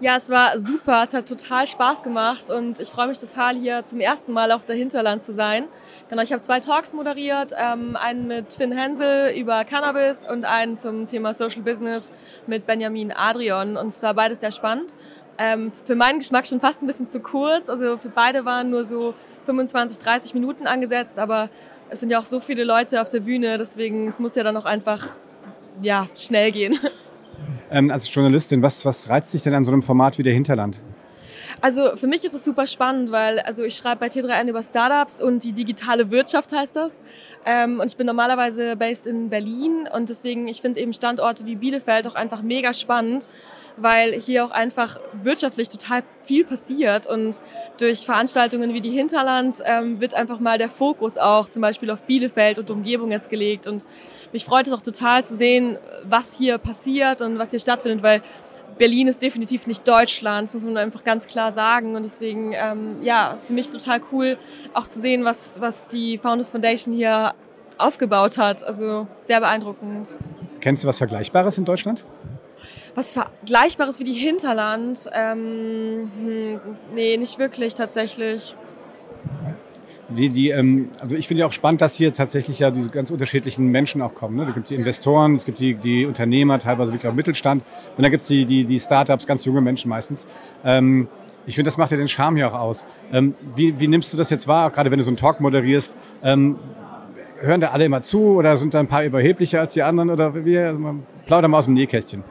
Ja, es war super. Es hat total Spaß gemacht und ich freue mich total, hier zum ersten Mal auf der Hinterland zu sein. Genau, ich habe zwei Talks moderiert, ähm, einen mit Finn Hensel über Cannabis und einen zum Thema Social Business mit Benjamin Adrian und es war beides sehr spannend. Ähm, für meinen Geschmack schon fast ein bisschen zu kurz, also für beide waren nur so 25, 30 Minuten angesetzt, aber es sind ja auch so viele Leute auf der Bühne, deswegen es muss ja dann auch einfach ja, schnell gehen. Ähm, als Journalistin, was, was reizt dich denn an so einem Format wie der Hinterland? Also für mich ist es super spannend, weil also ich schreibe bei T3N über Startups und die digitale Wirtschaft heißt das. Ähm, und ich bin normalerweise based in Berlin und deswegen, ich finde eben Standorte wie Bielefeld auch einfach mega spannend, weil hier auch einfach wirtschaftlich total viel passiert und durch Veranstaltungen wie die Hinterland ähm, wird einfach mal der Fokus auch zum Beispiel auf Bielefeld und Umgebung jetzt gelegt und mich freut es auch total zu sehen, was hier passiert und was hier stattfindet, weil Berlin ist definitiv nicht Deutschland, das muss man einfach ganz klar sagen. Und deswegen, ähm, ja, ist für mich total cool, auch zu sehen, was, was die Founders Foundation hier aufgebaut hat. Also sehr beeindruckend. Kennst du was Vergleichbares in Deutschland? Was Vergleichbares wie die Hinterland? Ähm, hm, nee, nicht wirklich tatsächlich. Die, die, ähm, also ich finde ja auch spannend, dass hier tatsächlich ja diese ganz unterschiedlichen Menschen auch kommen. Ne? Da gibt es die Investoren, es gibt die, die Unternehmer, teilweise wirklich auch Mittelstand und dann gibt es die, die, die Startups, ganz junge Menschen meistens. Ähm, ich finde, das macht ja den Charme hier auch aus. Ähm, wie, wie nimmst du das jetzt wahr, gerade wenn du so einen Talk moderierst? Ähm, hören da alle immer zu oder sind da ein paar überheblicher als die anderen oder wie? Also plauder mal aus dem Nähkästchen.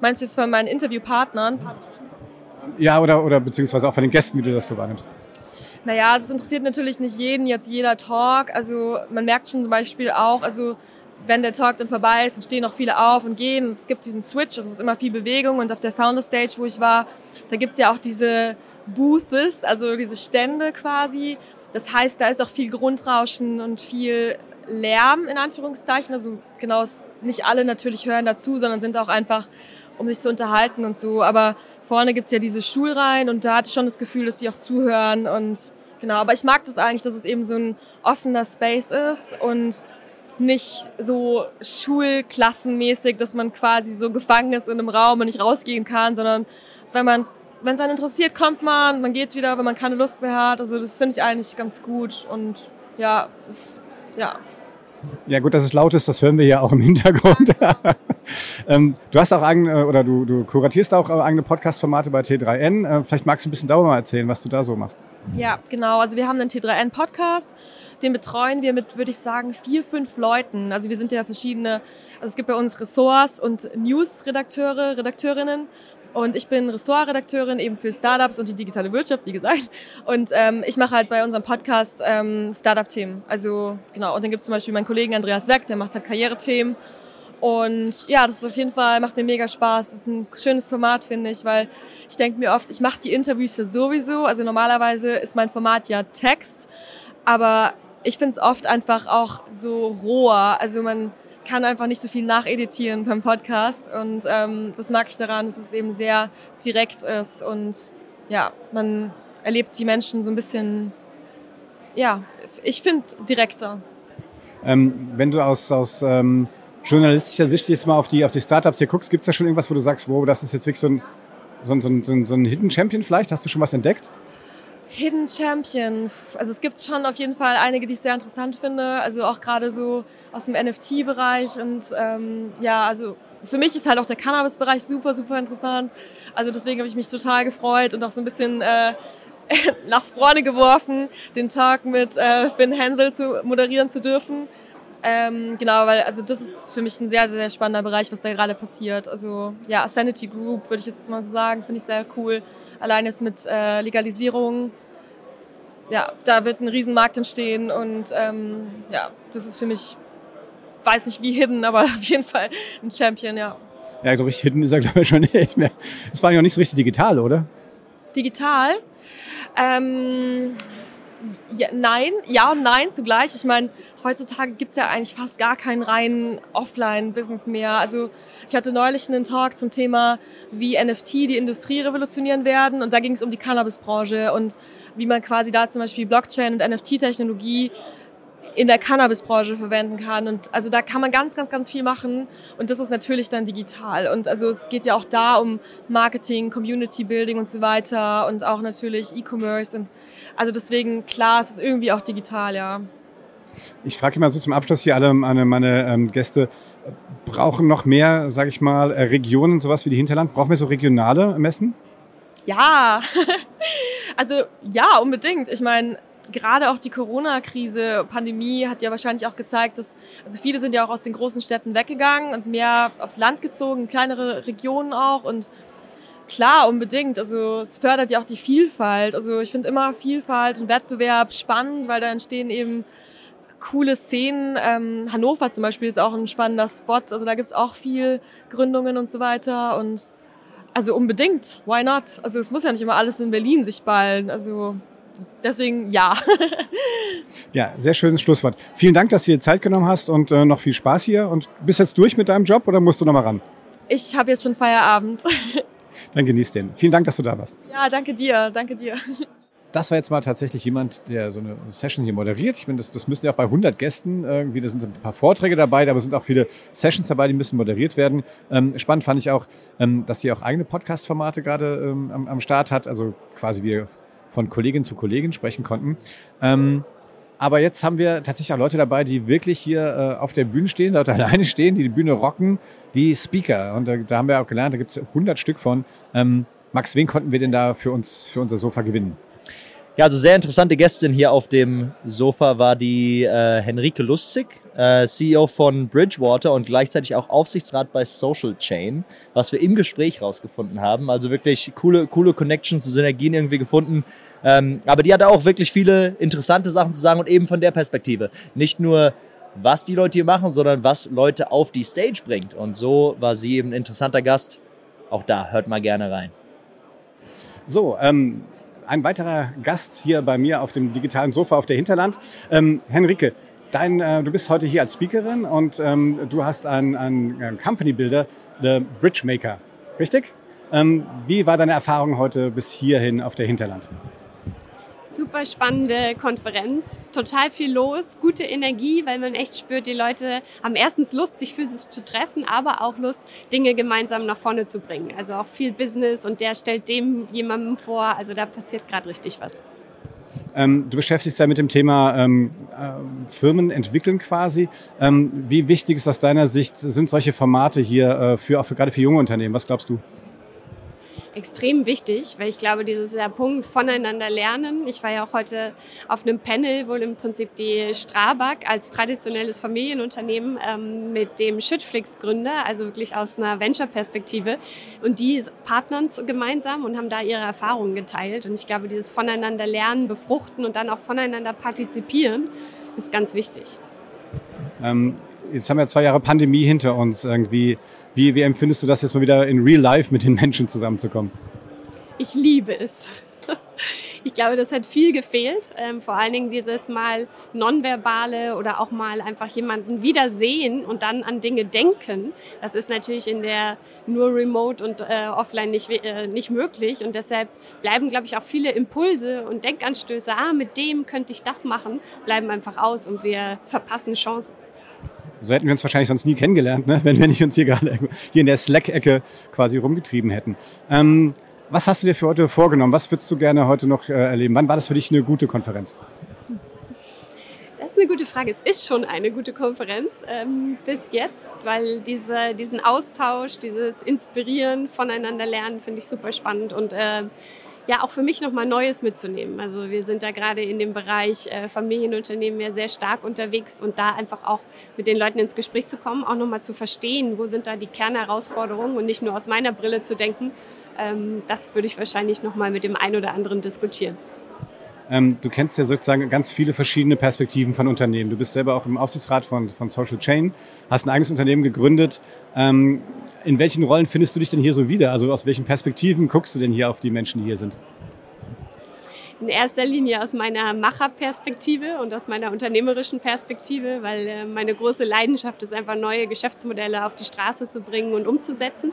Meinst du jetzt von meinen Interviewpartnern? Ja, oder, oder beziehungsweise auch von den Gästen, wie du das so wahrnimmst. Naja, es interessiert natürlich nicht jeden jetzt jeder Talk. Also man merkt schon zum Beispiel auch, also wenn der Talk dann vorbei ist, dann stehen auch viele auf und gehen. Es gibt diesen Switch, also es ist immer viel Bewegung. Und auf der Founder Stage, wo ich war, da gibt's ja auch diese Booths, also diese Stände quasi. Das heißt, da ist auch viel Grundrauschen und viel Lärm in Anführungszeichen. Also genau, nicht alle natürlich hören dazu, sondern sind auch einfach, um sich zu unterhalten und so. Aber vorne gibt's ja diese Stuhlreihen und da hatte ich schon das Gefühl, dass die auch zuhören und genau. Aber ich mag das eigentlich, dass es eben so ein offener Space ist und nicht so schulklassenmäßig, dass man quasi so gefangen ist in einem Raum und nicht rausgehen kann, sondern wenn man wenn es einen interessiert, kommt man, man geht wieder, wenn man keine Lust mehr hat. Also das finde ich eigentlich ganz gut und ja, das ja, ja gut, dass es laut ist, das hören wir ja auch im Hintergrund. ähm, du hast auch eigene, oder du, du kuratierst auch eigene Podcast-Formate bei T3N. Äh, vielleicht magst du ein bisschen darüber mal erzählen, was du da so machst. Ja, genau. Also wir haben einen T3N-Podcast, den betreuen wir mit, würde ich sagen, vier, fünf Leuten. Also wir sind ja verschiedene, also es gibt bei uns Ressorts und News-Redakteure, Redakteurinnen und ich bin Ressortredakteurin eben für Startups und die digitale Wirtschaft, wie gesagt. Und ähm, ich mache halt bei unserem Podcast ähm, Startup-Themen. Also genau, und dann gibt es zum Beispiel meinen Kollegen Andreas Weck, der macht halt Karrierethemen. Und ja, das ist auf jeden Fall, macht mir mega Spaß. Das ist ein schönes Format, finde ich, weil ich denke mir oft, ich mache die Interviews ja sowieso. Also normalerweise ist mein Format ja Text, aber ich finde es oft einfach auch so roher. Also man kann einfach nicht so viel nacheditieren beim Podcast und ähm, das mag ich daran, dass es eben sehr direkt ist und ja, man erlebt die Menschen so ein bisschen, ja, ich finde direkter. Ähm, wenn du aus, aus ähm, journalistischer Sicht jetzt mal auf die, auf die Startups hier guckst, gibt es da schon irgendwas, wo du sagst, wow, das ist jetzt wirklich so ein, so ein, so ein, so ein Hidden Champion vielleicht? Hast du schon was entdeckt? Hidden Champion. Also es gibt schon auf jeden Fall einige, die ich sehr interessant finde. Also auch gerade so aus dem NFT-Bereich und ähm, ja, also für mich ist halt auch der Cannabis-Bereich super, super interessant. Also deswegen habe ich mich total gefreut und auch so ein bisschen äh, nach vorne geworfen, den Talk mit äh, Finn Hensel zu moderieren zu dürfen. Ähm, genau, weil also das ist für mich ein sehr, sehr, sehr spannender Bereich, was da gerade passiert. Also ja, Sanity Group würde ich jetzt mal so sagen, finde ich sehr cool. Allein jetzt mit äh, Legalisierung, ja, da wird ein Riesenmarkt entstehen und ähm, ja, das ist für mich, weiß nicht wie hidden, aber auf jeden Fall ein Champion, ja. Ja, so richtig hidden ist er glaube ich schon nicht mehr. Es war ja auch nicht so richtig digital, oder? Digital? Ähm, ja, nein, ja und nein zugleich. Ich meine, heutzutage gibt's ja eigentlich fast gar keinen reinen Offline-Business mehr. Also ich hatte neulich einen Talk zum Thema, wie NFT die Industrie revolutionieren werden und da ging es um die Cannabis-Branche und wie man quasi da zum Beispiel Blockchain und NFT-Technologie in der Cannabisbranche verwenden kann. Und also da kann man ganz, ganz, ganz viel machen. Und das ist natürlich dann digital. Und also es geht ja auch da um Marketing, Community Building und so weiter und auch natürlich E-Commerce. Und also deswegen, klar, es ist irgendwie auch digital, ja. Ich frage mal so zum Abschluss hier alle meine, meine ähm, Gäste, brauchen noch mehr, sage ich mal, äh, Regionen, sowas wie die Hinterland? Brauchen wir so regionale Messen? Ja, also ja, unbedingt. Ich meine, gerade auch die Corona-Krise, Pandemie hat ja wahrscheinlich auch gezeigt, dass, also viele sind ja auch aus den großen Städten weggegangen und mehr aufs Land gezogen, kleinere Regionen auch und Klar, unbedingt. Also es fördert ja auch die Vielfalt. Also ich finde immer Vielfalt und Wettbewerb spannend, weil da entstehen eben coole Szenen. Ähm, Hannover zum Beispiel ist auch ein spannender Spot. Also da gibt's auch viel Gründungen und so weiter. Und also unbedingt, why not? Also es muss ja nicht immer alles in Berlin sich ballen. Also deswegen ja. Ja, sehr schönes Schlusswort. Vielen Dank, dass du dir Zeit genommen hast und äh, noch viel Spaß hier. Und bist jetzt durch mit deinem Job oder musst du noch mal ran? Ich habe jetzt schon Feierabend. Dann genieß den. Vielen Dank, dass du da warst. Ja, danke dir, danke dir. Das war jetzt mal tatsächlich jemand, der so eine Session hier moderiert. Ich meine, das, das müssen ja auch bei 100 Gästen irgendwie, da sind ein paar Vorträge dabei, aber es sind auch viele Sessions dabei, die müssen moderiert werden. Ähm, spannend fand ich auch, ähm, dass sie auch eigene Podcast-Formate gerade ähm, am, am Start hat, also quasi wir von Kollegin zu Kollegin sprechen konnten. Ähm, aber jetzt haben wir tatsächlich auch Leute dabei, die wirklich hier äh, auf der Bühne stehen, dort alleine stehen, die die Bühne rocken, die Speaker. Und da, da haben wir auch gelernt, da gibt es 100 Stück von. Ähm, Max, wen konnten wir denn da für uns, für unser Sofa gewinnen? Ja, also sehr interessante Gästin hier auf dem Sofa war die äh, Henrike Lustig, äh, CEO von Bridgewater und gleichzeitig auch Aufsichtsrat bei Social Chain, was wir im Gespräch rausgefunden haben. Also wirklich coole, coole Connections und Synergien irgendwie gefunden. Ähm, aber die hatte auch wirklich viele interessante Sachen zu sagen und eben von der Perspektive. Nicht nur, was die Leute hier machen, sondern was Leute auf die Stage bringt. Und so war sie eben ein interessanter Gast. Auch da, hört mal gerne rein. So, ähm, ein weiterer Gast hier bei mir auf dem digitalen Sofa auf der Hinterland. Ähm, Henrike, dein, äh, du bist heute hier als Speakerin und ähm, du hast einen, einen Company Builder, The Bridge Maker, richtig? Ähm, wie war deine Erfahrung heute bis hierhin auf der Hinterland? Super spannende Konferenz, total viel los, gute Energie, weil man echt spürt, die Leute haben erstens Lust, sich physisch zu treffen, aber auch Lust, Dinge gemeinsam nach vorne zu bringen. Also auch viel Business und der stellt dem jemandem vor. Also da passiert gerade richtig was. Ähm, du beschäftigst ja mit dem Thema ähm, äh, Firmen entwickeln quasi. Ähm, wie wichtig ist aus deiner Sicht, sind solche Formate hier äh, für, auch für, gerade für junge Unternehmen? Was glaubst du? Extrem wichtig, weil ich glaube, dieses der Punkt voneinander lernen. Ich war ja auch heute auf einem Panel, wo im Prinzip die Strabag als traditionelles Familienunternehmen ähm, mit dem Schüttflix-Gründer, also wirklich aus einer Venture-Perspektive, und die partnern gemeinsam und haben da ihre Erfahrungen geteilt. Und ich glaube, dieses voneinander lernen, befruchten und dann auch voneinander partizipieren, ist ganz wichtig. Ähm, jetzt haben wir zwei Jahre Pandemie hinter uns irgendwie. Wie, wie empfindest du das jetzt mal wieder in Real Life mit den Menschen zusammenzukommen? Ich liebe es. Ich glaube, das hat viel gefehlt. Ähm, vor allen Dingen dieses Mal nonverbale oder auch mal einfach jemanden wiedersehen und dann an Dinge denken. Das ist natürlich in der nur remote und äh, offline nicht, äh, nicht möglich. Und deshalb bleiben, glaube ich, auch viele Impulse und Denkanstöße, ah, mit dem könnte ich das machen, bleiben einfach aus und wir verpassen Chancen. So hätten wir uns wahrscheinlich sonst nie kennengelernt, ne? wenn wir nicht uns hier gerade hier in der Slack-Ecke quasi rumgetrieben hätten. Ähm, was hast du dir für heute vorgenommen? Was würdest du gerne heute noch äh, erleben? Wann war das für dich eine gute Konferenz? Das ist eine gute Frage. Es ist schon eine gute Konferenz ähm, bis jetzt, weil diese, diesen Austausch, dieses Inspirieren, voneinander lernen, finde ich super spannend und äh, ja auch für mich nochmal Neues mitzunehmen. Also wir sind da gerade in dem Bereich äh, Familienunternehmen ja sehr stark unterwegs und da einfach auch mit den Leuten ins Gespräch zu kommen, auch nochmal zu verstehen, wo sind da die Kernherausforderungen und nicht nur aus meiner Brille zu denken. Ähm, das würde ich wahrscheinlich nochmal mit dem einen oder anderen diskutieren. Ähm, du kennst ja sozusagen ganz viele verschiedene Perspektiven von Unternehmen. Du bist selber auch im Aufsichtsrat von, von Social Chain, hast ein eigenes Unternehmen gegründet. Ähm, in welchen Rollen findest du dich denn hier so wieder? Also aus welchen Perspektiven guckst du denn hier auf die Menschen, die hier sind? in erster Linie aus meiner Macherperspektive und aus meiner unternehmerischen Perspektive, weil äh, meine große Leidenschaft ist einfach neue Geschäftsmodelle auf die Straße zu bringen und umzusetzen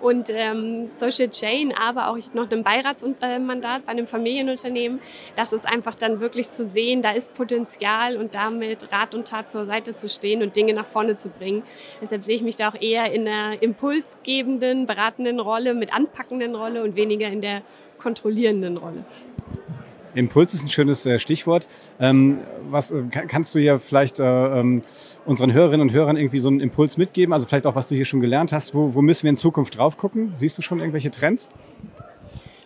und ähm, Social Chain, aber auch ich noch ein Beiratsmandat bei einem Familienunternehmen. Das ist einfach dann wirklich zu sehen, da ist Potenzial und damit Rat und Tat zur Seite zu stehen und Dinge nach vorne zu bringen. Deshalb sehe ich mich da auch eher in einer impulsgebenden, beratenden Rolle, mit anpackenden Rolle und weniger in der kontrollierenden Rolle. Impuls ist ein schönes äh, Stichwort. Ähm, was äh, kannst du hier vielleicht äh, ähm, unseren Hörerinnen und Hörern irgendwie so einen Impuls mitgeben? Also vielleicht auch, was du hier schon gelernt hast. Wo, wo müssen wir in Zukunft drauf gucken? Siehst du schon irgendwelche Trends?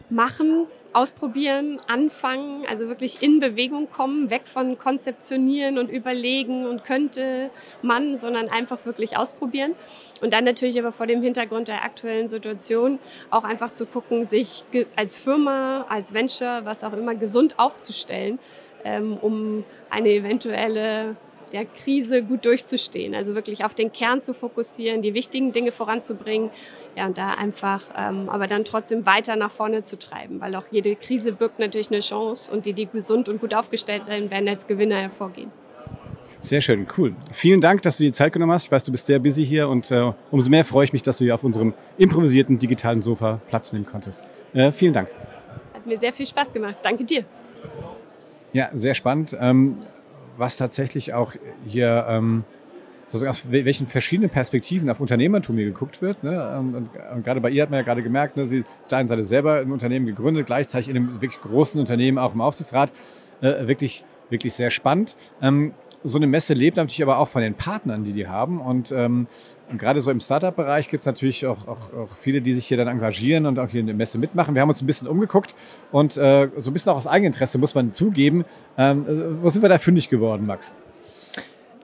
Machen, ausprobieren, anfangen, also wirklich in Bewegung kommen, weg von konzeptionieren und überlegen und könnte man, sondern einfach wirklich ausprobieren. Und dann natürlich aber vor dem Hintergrund der aktuellen Situation auch einfach zu gucken, sich als Firma, als Venture, was auch immer, gesund aufzustellen, ähm, um eine eventuelle der Krise gut durchzustehen. Also wirklich auf den Kern zu fokussieren, die wichtigen Dinge voranzubringen. Ja, und da einfach, ähm, aber dann trotzdem weiter nach vorne zu treiben, weil auch jede Krise birgt natürlich eine Chance und die, die gesund und gut aufgestellt sind, werden als Gewinner hervorgehen. Sehr schön, cool. Vielen Dank, dass du die Zeit genommen hast. Ich weiß, du bist sehr busy hier und äh, umso mehr freue ich mich, dass du hier auf unserem improvisierten digitalen Sofa Platz nehmen konntest. Äh, vielen Dank. Hat mir sehr viel Spaß gemacht. Danke dir. Ja, sehr spannend. Ähm, was tatsächlich auch hier ähm, aus welchen verschiedenen Perspektiven auf Unternehmertum hier geguckt wird. Ne? Und, und, und, gerade bei ihr hat man ja gerade gemerkt, ne, sie auf der einen Seite selber ein Unternehmen gegründet, gleichzeitig in einem wirklich großen Unternehmen auch im Aufsichtsrat. Äh, wirklich, wirklich sehr spannend. Ähm, so eine Messe lebt natürlich aber auch von den Partnern, die die haben. Und, ähm, und gerade so im Startup-Bereich gibt es natürlich auch, auch, auch, viele, die sich hier dann engagieren und auch hier in der Messe mitmachen. Wir haben uns ein bisschen umgeguckt und äh, so ein bisschen auch aus Eigeninteresse, muss man zugeben. Ähm, wo sind wir da fündig geworden, Max?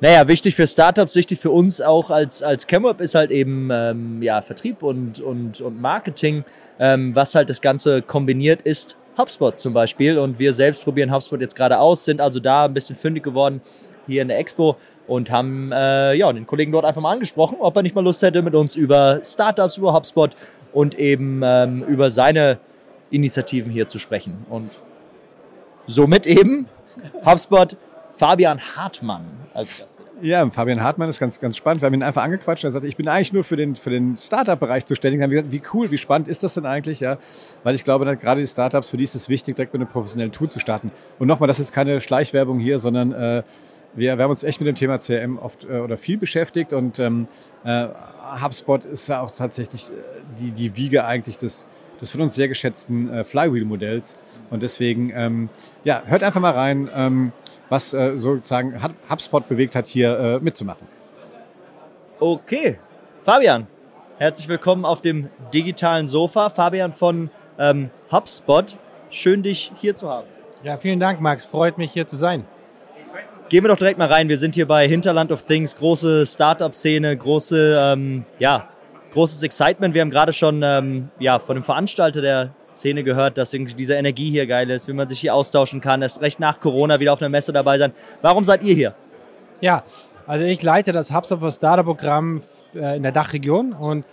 Naja, wichtig für Startups, wichtig für uns auch als, als ChemWeb ist halt eben ähm, ja, Vertrieb und, und, und Marketing, ähm, was halt das Ganze kombiniert ist. HubSpot zum Beispiel und wir selbst probieren HubSpot jetzt gerade aus, sind also da ein bisschen fündig geworden hier in der Expo und haben äh, ja, den Kollegen dort einfach mal angesprochen, ob er nicht mal Lust hätte, mit uns über Startups, über HubSpot und eben ähm, über seine Initiativen hier zu sprechen. Und somit eben HubSpot Fabian Hartmann als Gast. Ja, Fabian Hartmann ist ganz, ganz spannend. Wir haben ihn einfach angequatscht und er sagte, ich bin eigentlich nur für den, für den Startup-Bereich zuständig. Haben gesagt, wie cool, wie spannend ist das denn eigentlich? Ja, weil ich glaube, gerade die Startups, für die ist es wichtig, direkt mit einem professionellen Tool zu starten. Und nochmal, das ist keine Schleichwerbung hier, sondern äh, wir, wir haben uns echt mit dem Thema CRM oft äh, oder viel beschäftigt und ähm, äh, HubSpot ist ja auch tatsächlich äh, die, die Wiege eigentlich des, des von uns sehr geschätzten äh, Flywheel-Modells. Und deswegen, ähm, ja, hört einfach mal rein, ähm, was äh, sozusagen HubSpot bewegt hat, hier äh, mitzumachen. Okay, Fabian, herzlich willkommen auf dem digitalen Sofa. Fabian von ähm, HubSpot, schön dich hier zu haben. Ja, vielen Dank, Max. Freut mich hier zu sein. Gehen wir doch direkt mal rein. Wir sind hier bei Hinterland of Things, große Startup-Szene, große, ähm, ja, großes Excitement. Wir haben gerade schon ähm, ja, von dem Veranstalter der Szene gehört, dass irgendwie diese Energie hier geil ist, wie man sich hier austauschen kann, erst recht nach Corona wieder auf einer Messe dabei sein. Warum seid ihr hier? Ja, also ich leite das HubSpot for Startup-Programm äh, in der Dachregion und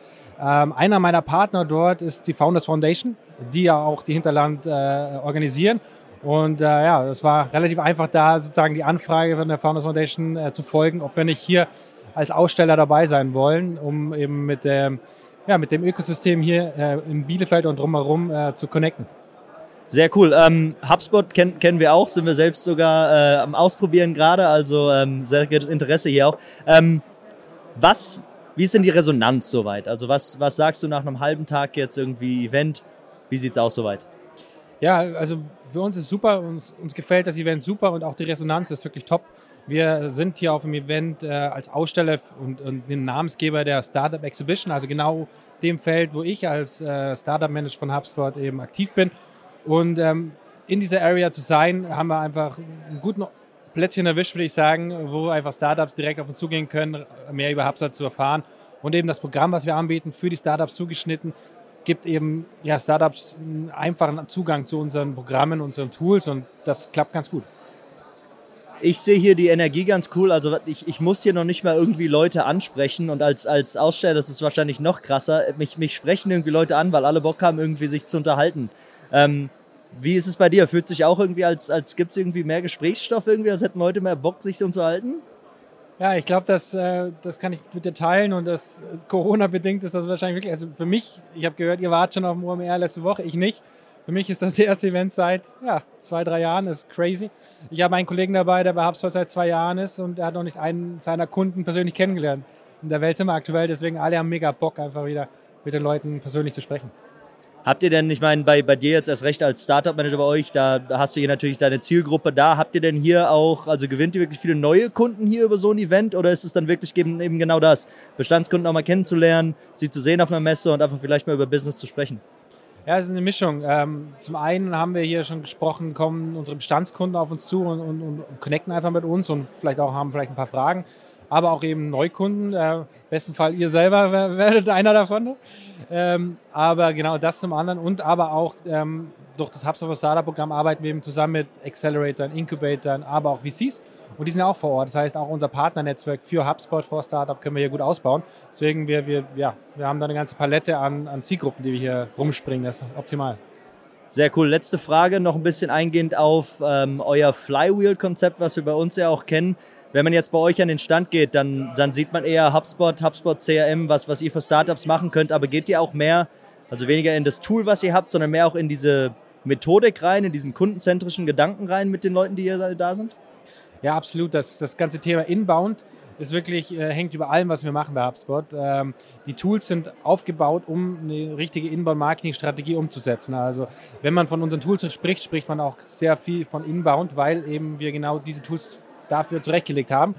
ähm, einer meiner Partner dort ist die Founders Foundation, die ja auch die Hinterland äh, organisieren. Und äh, ja, es war relativ einfach da, sozusagen die Anfrage von der Founders Foundation äh, zu folgen, ob wir nicht hier als Aussteller dabei sein wollen, um eben mit, der, ja, mit dem Ökosystem hier äh, in Bielefeld und drumherum äh, zu connecten. Sehr cool. Ähm, HubSpot kenn, kennen wir auch, sind wir selbst sogar äh, am Ausprobieren gerade, also ähm, sehr gutes Interesse hier auch. Ähm, was, wie ist denn die Resonanz soweit? Also was, was sagst du nach einem halben Tag jetzt irgendwie Event? Wie sieht es aus soweit? Ja, also für uns ist super, uns, uns gefällt das Event super und auch die Resonanz ist wirklich top. Wir sind hier auf dem Event äh, als Aussteller und, und Namensgeber der Startup Exhibition, also genau dem Feld, wo ich als äh, Startup Manager von HubSpot eben aktiv bin. Und ähm, in dieser Area zu sein, haben wir einfach einen guten Plätzchen erwischt, würde ich sagen, wo einfach Startups direkt auf uns zugehen können, mehr über HubSpot zu erfahren. Und eben das Programm, was wir anbieten, für die Startups zugeschnitten, gibt eben ja, Startups einen einfachen Zugang zu unseren Programmen, unseren Tools und das klappt ganz gut. Ich sehe hier die Energie ganz cool. Also ich, ich muss hier noch nicht mal irgendwie Leute ansprechen und als, als Aussteller das ist wahrscheinlich noch krasser. Mich, mich sprechen irgendwie Leute an, weil alle Bock haben, irgendwie sich zu unterhalten. Ähm, wie ist es bei dir? Fühlt sich auch irgendwie, als, als gibt es irgendwie mehr Gesprächsstoff irgendwie, als hätten Leute mehr Bock, sich zu unterhalten? Ja, ich glaube, das, äh, das kann ich mit dir teilen und das Corona-bedingt ist das wahrscheinlich wirklich, also für mich, ich habe gehört, ihr wart schon auf dem OMR letzte Woche, ich nicht. Für mich ist das erste Event seit ja, zwei, drei Jahren, das ist crazy. Ich habe einen Kollegen dabei, der bei HubSpot seit zwei Jahren ist und er hat noch nicht einen seiner Kunden persönlich kennengelernt. In der Welt sind wir aktuell, deswegen alle haben mega Bock, einfach wieder mit den Leuten persönlich zu sprechen. Habt ihr denn, ich meine, bei, bei dir jetzt erst recht als Startup-Manager bei euch, da hast du hier natürlich deine Zielgruppe da. Habt ihr denn hier auch, also gewinnt ihr wirklich viele neue Kunden hier über so ein Event oder ist es dann wirklich eben, genau das, Bestandskunden auch mal kennenzulernen, sie zu sehen auf einer Messe und einfach vielleicht mal über Business zu sprechen? Ja, es ist eine Mischung. Ähm, zum einen haben wir hier schon gesprochen, kommen unsere Bestandskunden auf uns zu und, und, und connecten einfach mit uns und vielleicht auch haben vielleicht ein paar Fragen, aber auch eben Neukunden. Äh, Im besten Fall ihr selber werdet einer davon. Ähm, aber genau das zum anderen und aber auch ähm, durch das HubSpot Startup Programm arbeiten wir eben zusammen mit Acceleratoren, Incubatoren, aber auch VCs und die sind auch vor Ort. Das heißt, auch unser Partnernetzwerk für HubSpot, for Startup können wir hier gut ausbauen. Deswegen, wir, wir, ja, wir haben da eine ganze Palette an, an Zielgruppen, die wir hier rumspringen. Das ist optimal. Sehr cool. Letzte Frage, noch ein bisschen eingehend auf ähm, euer Flywheel-Konzept, was wir bei uns ja auch kennen. Wenn man jetzt bei euch an den Stand geht, dann, dann sieht man eher HubSpot, HubSpot CRM, was, was ihr für Startups machen könnt. Aber geht ihr auch mehr, also weniger in das Tool, was ihr habt, sondern mehr auch in diese Methodik rein, in diesen kundenzentrischen Gedanken rein mit den Leuten, die hier da sind? Ja, absolut. Das, das ganze Thema Inbound ist wirklich, äh, hängt über allem, was wir machen bei HubSpot. Ähm, die Tools sind aufgebaut, um eine richtige Inbound-Marketing-Strategie umzusetzen. Also wenn man von unseren Tools spricht, spricht man auch sehr viel von Inbound, weil eben wir genau diese Tools dafür zurechtgelegt haben.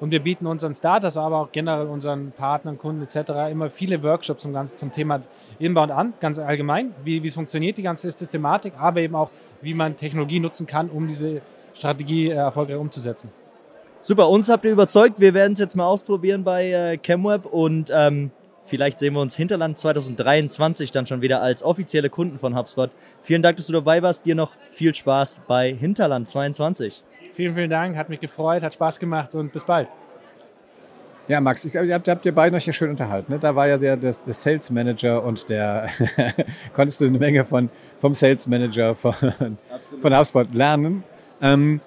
Und wir bieten unseren Starters, aber auch generell unseren Partnern, Kunden etc. immer viele Workshops zum, ganzen, zum Thema Inbound an, ganz allgemein, wie, wie es funktioniert, die ganze Systematik, aber eben auch, wie man Technologie nutzen kann, um diese Strategie äh, erfolgreich umzusetzen. Super, uns habt ihr überzeugt. Wir werden es jetzt mal ausprobieren bei äh, ChemWeb und ähm, vielleicht sehen wir uns Hinterland 2023 dann schon wieder als offizielle Kunden von HubSpot. Vielen Dank, dass du dabei warst. Dir noch viel Spaß bei Hinterland 22. Vielen, vielen Dank. Hat mich gefreut, hat Spaß gemacht und bis bald. Ja, Max, ich, ihr, habt, habt ihr beiden euch ja schön unterhalten. Ne? Da war ja der, der, der Sales Manager und der konntest du eine Menge von, vom Sales Manager von, von HubSpot lernen. Ähm,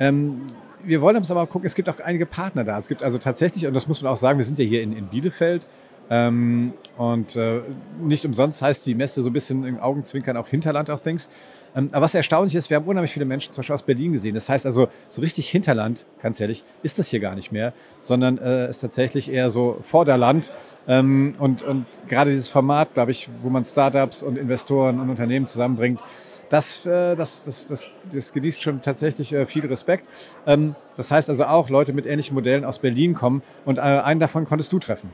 ähm, wir wollen aber mal gucken, es gibt auch einige Partner da. Es gibt also tatsächlich, und das muss man auch sagen, wir sind ja hier in, in Bielefeld. Ähm, und äh, nicht umsonst heißt die Messe so ein bisschen im Augenzwinkern auch Hinterland auch Things. Ähm, aber was erstaunlich ist, wir haben unheimlich viele Menschen zum Beispiel aus Berlin gesehen. Das heißt also, so richtig Hinterland, ganz ehrlich, ist das hier gar nicht mehr, sondern äh, ist tatsächlich eher so Vorderland. Ähm, und, und gerade dieses Format, glaube ich, wo man Startups und Investoren und Unternehmen zusammenbringt, das, äh, das, das, das, das genießt schon tatsächlich äh, viel Respekt. Ähm, das heißt also auch, Leute mit ähnlichen Modellen aus Berlin kommen und äh, einen davon konntest du treffen.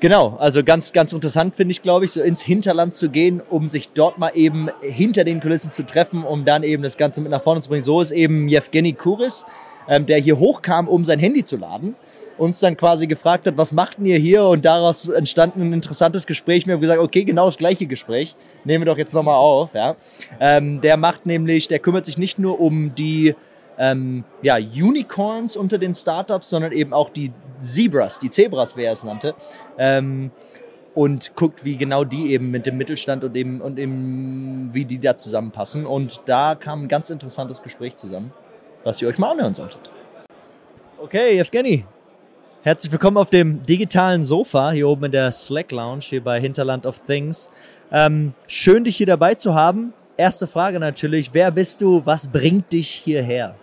Genau, also ganz, ganz interessant finde ich, glaube ich, so ins Hinterland zu gehen, um sich dort mal eben hinter den Kulissen zu treffen, um dann eben das Ganze mit nach vorne zu bringen. So ist eben Jewgeni Kuris, ähm, der hier hochkam, um sein Handy zu laden uns dann quasi gefragt hat, was macht ihr hier? Und daraus entstand ein interessantes Gespräch. Wir haben gesagt, okay, genau das gleiche Gespräch. Nehmen wir doch jetzt nochmal auf. Ja. Ähm, der macht nämlich, der kümmert sich nicht nur um die ähm, ja, Unicorns unter den Startups, sondern eben auch die Zebras, die Zebras, wie er es nannte. Ähm, und guckt, wie genau die eben mit dem Mittelstand und eben, und eben, wie die da zusammenpassen. Und da kam ein ganz interessantes Gespräch zusammen, was ihr euch mal anhören solltet. Okay, Evgeny, Herzlich willkommen auf dem digitalen Sofa hier oben in der Slack Lounge hier bei Hinterland of Things. Ähm, schön, dich hier dabei zu haben. Erste Frage natürlich, wer bist du, was bringt dich hierher?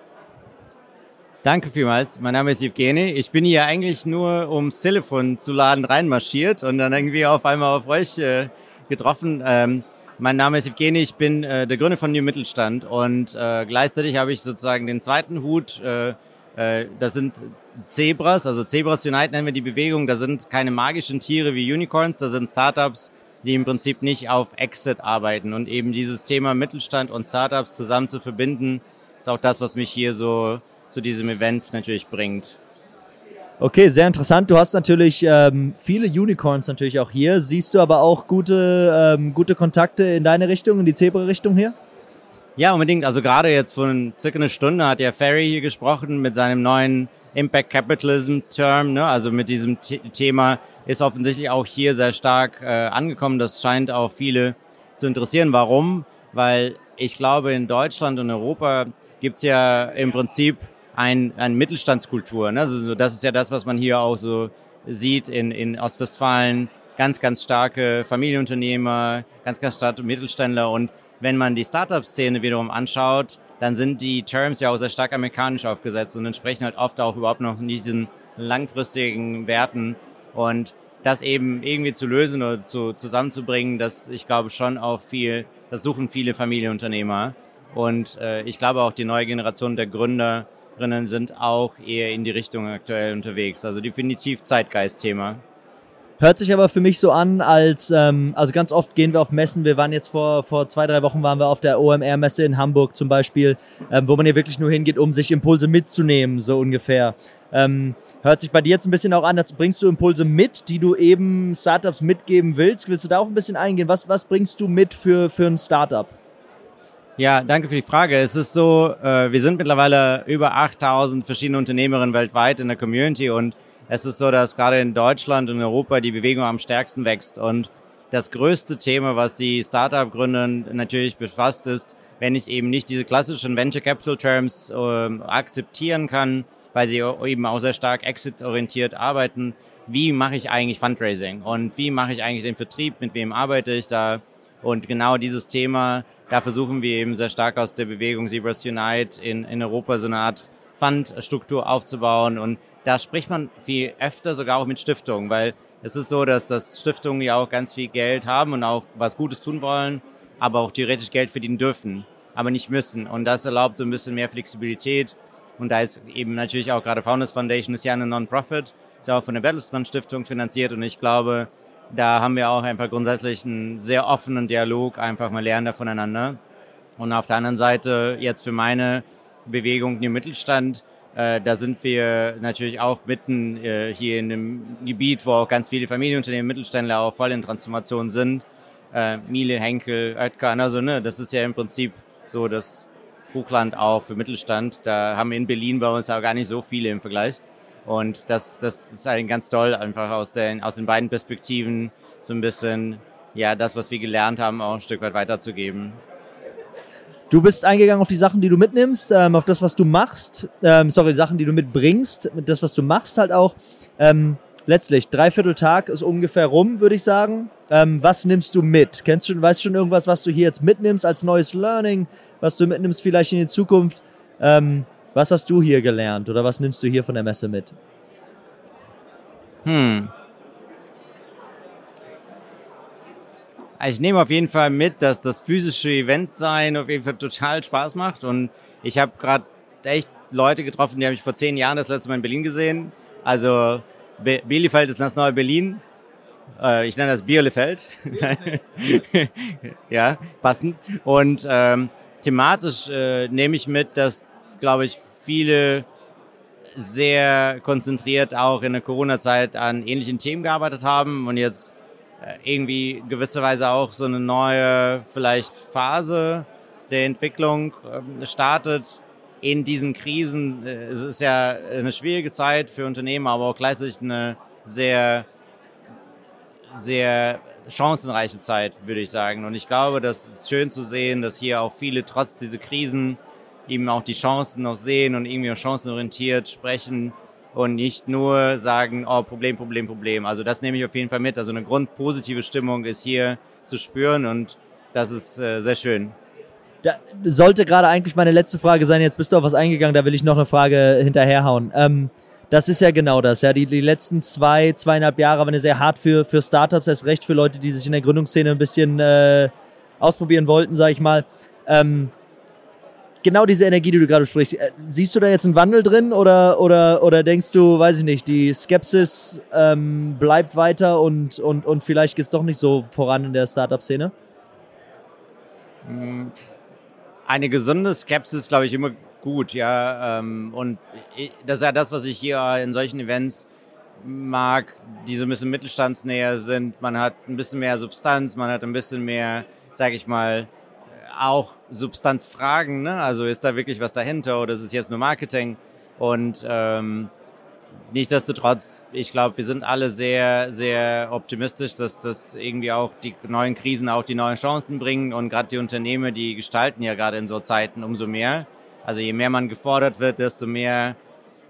Danke vielmals. Mein Name ist Evgeny. Ich bin hier eigentlich nur ums Telefon zu laden reinmarschiert und dann irgendwie auf einmal auf euch äh, getroffen. Ähm, mein Name ist Evgeny, ich bin äh, der Gründer von New Mittelstand und äh, gleichzeitig habe ich sozusagen den zweiten Hut. Äh, äh das sind Zebras, also Zebras Unite nennen wir die Bewegung, da sind keine magischen Tiere wie Unicorns, da sind Startups, die im Prinzip nicht auf Exit arbeiten. Und eben dieses Thema Mittelstand und Startups zusammen zu verbinden, ist auch das, was mich hier so zu diesem Event natürlich bringt. Okay, sehr interessant. Du hast natürlich ähm, viele Unicorns natürlich auch hier. Siehst du aber auch gute, ähm, gute Kontakte in deine Richtung, in die Zebra-Richtung hier? Ja, unbedingt. Also gerade jetzt vor circa einer Stunde hat ja Ferry hier gesprochen mit seinem neuen Impact Capitalism Term, ne? also mit diesem Thema ist offensichtlich auch hier sehr stark äh, angekommen. Das scheint auch viele zu interessieren. Warum? Weil ich glaube, in Deutschland und Europa gibt's ja im Prinzip ein, ein Mittelstandskultur. Ne? Also das ist ja das, was man hier auch so sieht in, in Ostwestfalen. Ganz, ganz starke Familienunternehmer, ganz, ganz starke Mittelständler. Und wenn man die Startup-Szene wiederum anschaut, dann sind die Terms ja auch sehr stark amerikanisch aufgesetzt und entsprechen halt oft auch überhaupt noch diesen langfristigen Werten. Und das eben irgendwie zu lösen oder zu, zusammenzubringen, das ich glaube schon auch viel, das suchen viele Familienunternehmer. Und äh, ich glaube auch die neue Generation der Gründerinnen sind auch eher in die Richtung aktuell unterwegs. Also definitiv Zeitgeistthema. Hört sich aber für mich so an, als, ähm, also ganz oft gehen wir auf Messen. Wir waren jetzt vor, vor zwei, drei Wochen waren wir auf der OMR-Messe in Hamburg zum Beispiel, ähm, wo man hier wirklich nur hingeht, um sich Impulse mitzunehmen, so ungefähr. Ähm, hört sich bei dir jetzt ein bisschen auch an, dazu bringst du Impulse mit, die du eben Startups mitgeben willst. Willst du da auch ein bisschen eingehen? Was, was bringst du mit für, für ein Startup? Ja, danke für die Frage. Es ist so, äh, wir sind mittlerweile über 8000 verschiedene Unternehmerinnen weltweit in der Community und es ist so, dass gerade in Deutschland und Europa die Bewegung am stärksten wächst. Und das größte Thema, was die Startup-Gründer natürlich befasst, ist, wenn ich eben nicht diese klassischen Venture Capital Terms äh, akzeptieren kann, weil sie eben auch sehr stark exit-orientiert arbeiten, wie mache ich eigentlich Fundraising und wie mache ich eigentlich den Vertrieb, mit wem arbeite ich da? Und genau dieses Thema, da versuchen wir eben sehr stark aus der Bewegung Zebras Unite in, in Europa so eine Art Fundstruktur aufzubauen und da spricht man viel öfter sogar auch mit Stiftungen, weil es ist so, dass, dass Stiftungen ja auch ganz viel Geld haben und auch was Gutes tun wollen, aber auch theoretisch Geld verdienen dürfen, aber nicht müssen. Und das erlaubt so ein bisschen mehr Flexibilität. Und da ist eben natürlich auch gerade Founders Foundation ist ja eine Non-Profit, ist ja auch von der Bertelsmann Stiftung finanziert und ich glaube, da haben wir auch einfach grundsätzlich einen sehr offenen Dialog, einfach mal lernen da voneinander. Und auf der anderen Seite jetzt für meine Bewegung New Mittelstand, äh, da sind wir natürlich auch mitten äh, hier in einem Gebiet, wo auch ganz viele Familienunternehmen, Mittelständler auch voll in Transformation sind. Äh, Miele, Henkel, Oetker, also ne, das ist ja im Prinzip so das Buchland auch für Mittelstand. Da haben wir in Berlin bei uns auch gar nicht so viele im Vergleich. Und das, das ist eigentlich ganz toll, einfach aus den, aus den beiden Perspektiven so ein bisschen, ja, das, was wir gelernt haben, auch ein Stück weit weiterzugeben. Du bist eingegangen auf die Sachen, die du mitnimmst, ähm, auf das, was du machst. Ähm, sorry, Sachen, die du mitbringst, mit das, was du machst halt auch. Ähm, letztlich, dreiviertel Tag ist ungefähr rum, würde ich sagen. Ähm, was nimmst du mit? Kennst du, weißt du schon irgendwas, was du hier jetzt mitnimmst als neues Learning, was du mitnimmst vielleicht in die Zukunft? Ähm, was hast du hier gelernt oder was nimmst du hier von der Messe mit? Hm. Also ich nehme auf jeden Fall mit, dass das physische Event sein auf jeden Fall total Spaß macht. Und ich habe gerade echt Leute getroffen, die habe ich vor zehn Jahren das letzte Mal in Berlin gesehen. Also Be Bielefeld ist das neue Berlin. Äh, ich nenne das Bielefeld. ja, passend. Und ähm, thematisch äh, nehme ich mit, dass, glaube ich, viele sehr konzentriert auch in der Corona-Zeit an ähnlichen Themen gearbeitet haben und jetzt äh, irgendwie gewisserweise auch so eine neue vielleicht Phase der Entwicklung ähm, startet in diesen Krisen. Äh, es ist ja eine schwierige Zeit für Unternehmen, aber auch gleichzeitig eine sehr, sehr chancenreiche Zeit, würde ich sagen. Und ich glaube, das ist schön zu sehen, dass hier auch viele trotz dieser Krisen eben auch die Chancen noch sehen und irgendwie auch chancenorientiert sprechen und nicht nur sagen, oh, Problem, Problem, Problem. Also das nehme ich auf jeden Fall mit. Also eine grundpositive Stimmung ist hier zu spüren und das ist äh, sehr schön. Da sollte gerade eigentlich meine letzte Frage sein. Jetzt bist du auf was eingegangen, da will ich noch eine Frage hinterherhauen. Ähm, das ist ja genau das. Ja, die, die letzten zwei, zweieinhalb Jahre waren ja sehr hart für, für Startups, erst recht für Leute, die sich in der Gründungsszene ein bisschen äh, ausprobieren wollten, sage ich mal. Ähm, genau diese Energie, die du gerade sprichst, äh, siehst du da jetzt einen Wandel drin oder, oder, oder denkst du, weiß ich nicht, die Skepsis ähm, bleibt weiter und, und, und vielleicht geht es doch nicht so voran in der Startup-Szene? Hm, eine gesunde Skepsis, glaube ich, immer gut, ja. Ähm, und das ist ja das, was ich hier in solchen Events mag, die so ein bisschen mittelstandsnäher sind. Man hat ein bisschen mehr Substanz, man hat ein bisschen mehr, sage ich mal, auch Substanzfragen, ne? Also ist da wirklich was dahinter oder ist es jetzt nur Marketing? Und ähm, Nichtsdestotrotz, ich glaube, wir sind alle sehr, sehr optimistisch, dass das irgendwie auch die neuen Krisen auch die neuen Chancen bringen und gerade die Unternehmen, die gestalten ja gerade in so Zeiten umso mehr. Also je mehr man gefordert wird, desto mehr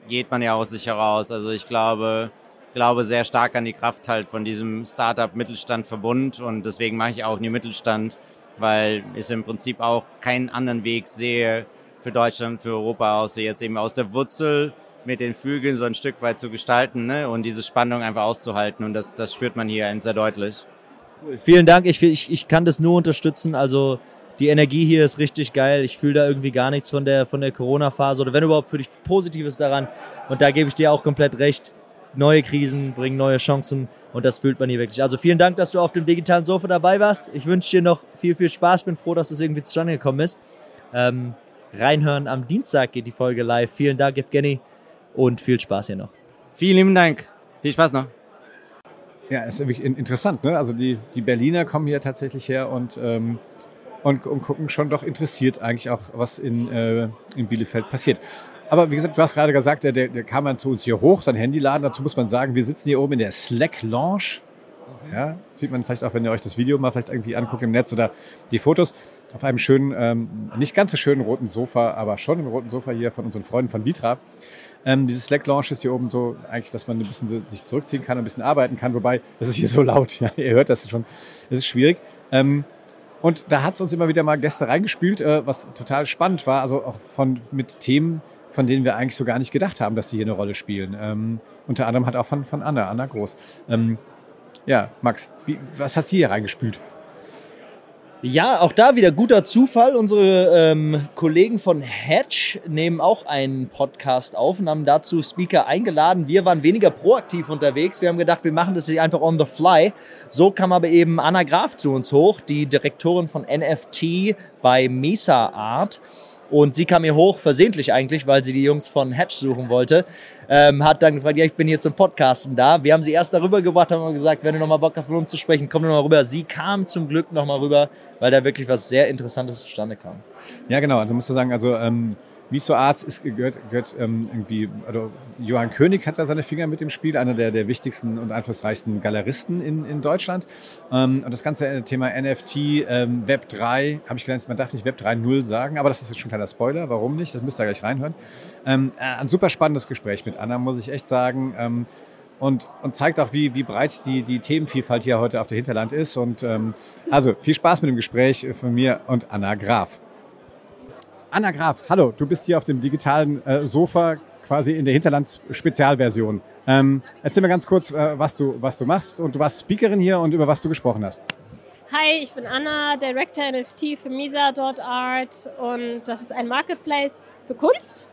geht man ja aus sich heraus. Also ich glaube, glaube sehr stark an die Kraft halt von diesem Startup-Mittelstand-Verbund und deswegen mache ich auch New Mittelstand weil ich im Prinzip auch keinen anderen Weg sehe für Deutschland, für Europa, außer jetzt eben aus der Wurzel mit den Flügeln so ein Stück weit zu gestalten ne? und diese Spannung einfach auszuhalten. Und das, das spürt man hier sehr deutlich. Vielen Dank. Ich, ich, ich kann das nur unterstützen. Also die Energie hier ist richtig geil. Ich fühle da irgendwie gar nichts von der, von der Corona-Phase oder wenn überhaupt für dich Positives daran. Und da gebe ich dir auch komplett recht. Neue Krisen bringen neue Chancen und das fühlt man hier wirklich. Also vielen Dank, dass du auf dem digitalen Sofa dabei warst. Ich wünsche dir noch viel, viel Spaß. Bin froh, dass es irgendwie zustande gekommen ist. Ähm, reinhören am Dienstag geht die Folge live. Vielen Dank, Evgeny, und viel Spaß hier noch. Vielen lieben Dank. Viel Spaß noch. Ja, ist wirklich interessant. Ne? Also die, die Berliner kommen hier tatsächlich her und, ähm, und, und gucken schon doch interessiert eigentlich auch, was in, äh, in Bielefeld passiert. Aber wie gesagt, du hast gerade gesagt, der, der kam dann zu uns hier hoch, sein Handy laden. Dazu muss man sagen, wir sitzen hier oben in der Slack Lounge. Ja, sieht man vielleicht auch, wenn ihr euch das Video mal vielleicht irgendwie anguckt im Netz oder die Fotos. Auf einem schönen, ähm, nicht ganz so schönen roten Sofa, aber schon im roten Sofa hier von unseren Freunden von Vitra. Ähm, dieses Slack Launch ist hier oben so, eigentlich, dass man ein bisschen so, sich zurückziehen kann, ein bisschen arbeiten kann. Wobei, es ist hier so laut. Ja, ihr hört das schon. Es ist schwierig. Ähm, und da hat es uns immer wieder mal Gäste reingespielt, äh, was total spannend war. Also auch von, mit Themen, von denen wir eigentlich so gar nicht gedacht haben, dass sie hier eine Rolle spielen. Ähm, unter anderem hat auch von, von Anna, Anna Groß. Ähm, ja, Max, wie, was hat sie hier reingespült? Ja, auch da wieder guter Zufall. Unsere ähm, Kollegen von Hedge nehmen auch einen Podcast auf und haben dazu Speaker eingeladen. Wir waren weniger proaktiv unterwegs. Wir haben gedacht, wir machen das einfach on the fly. So kam aber eben Anna Graf zu uns hoch, die Direktorin von NFT bei Mesa Art. Und sie kam hier hoch, versehentlich eigentlich, weil sie die Jungs von Hedge suchen wollte ähm, hat dann gefragt, ja, ich bin hier zum Podcasten da. Wir haben sie erst darüber gebracht, haben gesagt, wenn du nochmal Bock hast, mit uns zu sprechen, komm nochmal rüber. Sie kam zum Glück nochmal rüber, weil da wirklich was sehr Interessantes zustande kam. Ja, genau. Also musst du sagen, also ähm, Miso Arts ist, gehört, gehört ähm, irgendwie, also Johann König hat da seine Finger mit dem Spiel, einer der, der wichtigsten und einflussreichsten Galeristen in, in Deutschland. Ähm, und das ganze Thema NFT, ähm, Web 3, habe ich gelernt, man darf nicht Web 3.0 sagen, aber das ist jetzt schon ein kleiner Spoiler, warum nicht? Das müsst ihr gleich reinhören. Ähm, äh, ein super spannendes Gespräch mit Anna, muss ich echt sagen. Ähm, und, und zeigt auch, wie, wie breit die, die Themenvielfalt hier heute auf der Hinterland ist. Und ähm, also viel Spaß mit dem Gespräch von mir und Anna Graf. Anna Graf, hallo, du bist hier auf dem digitalen äh, Sofa, quasi in der Hinterlands-Spezialversion. Ähm, erzähl mir ganz kurz, äh, was, du, was du machst. Und du warst Speakerin hier und über was du gesprochen hast. Hi, ich bin Anna, Director NFT für Misa.art und das ist ein Marketplace für Kunst.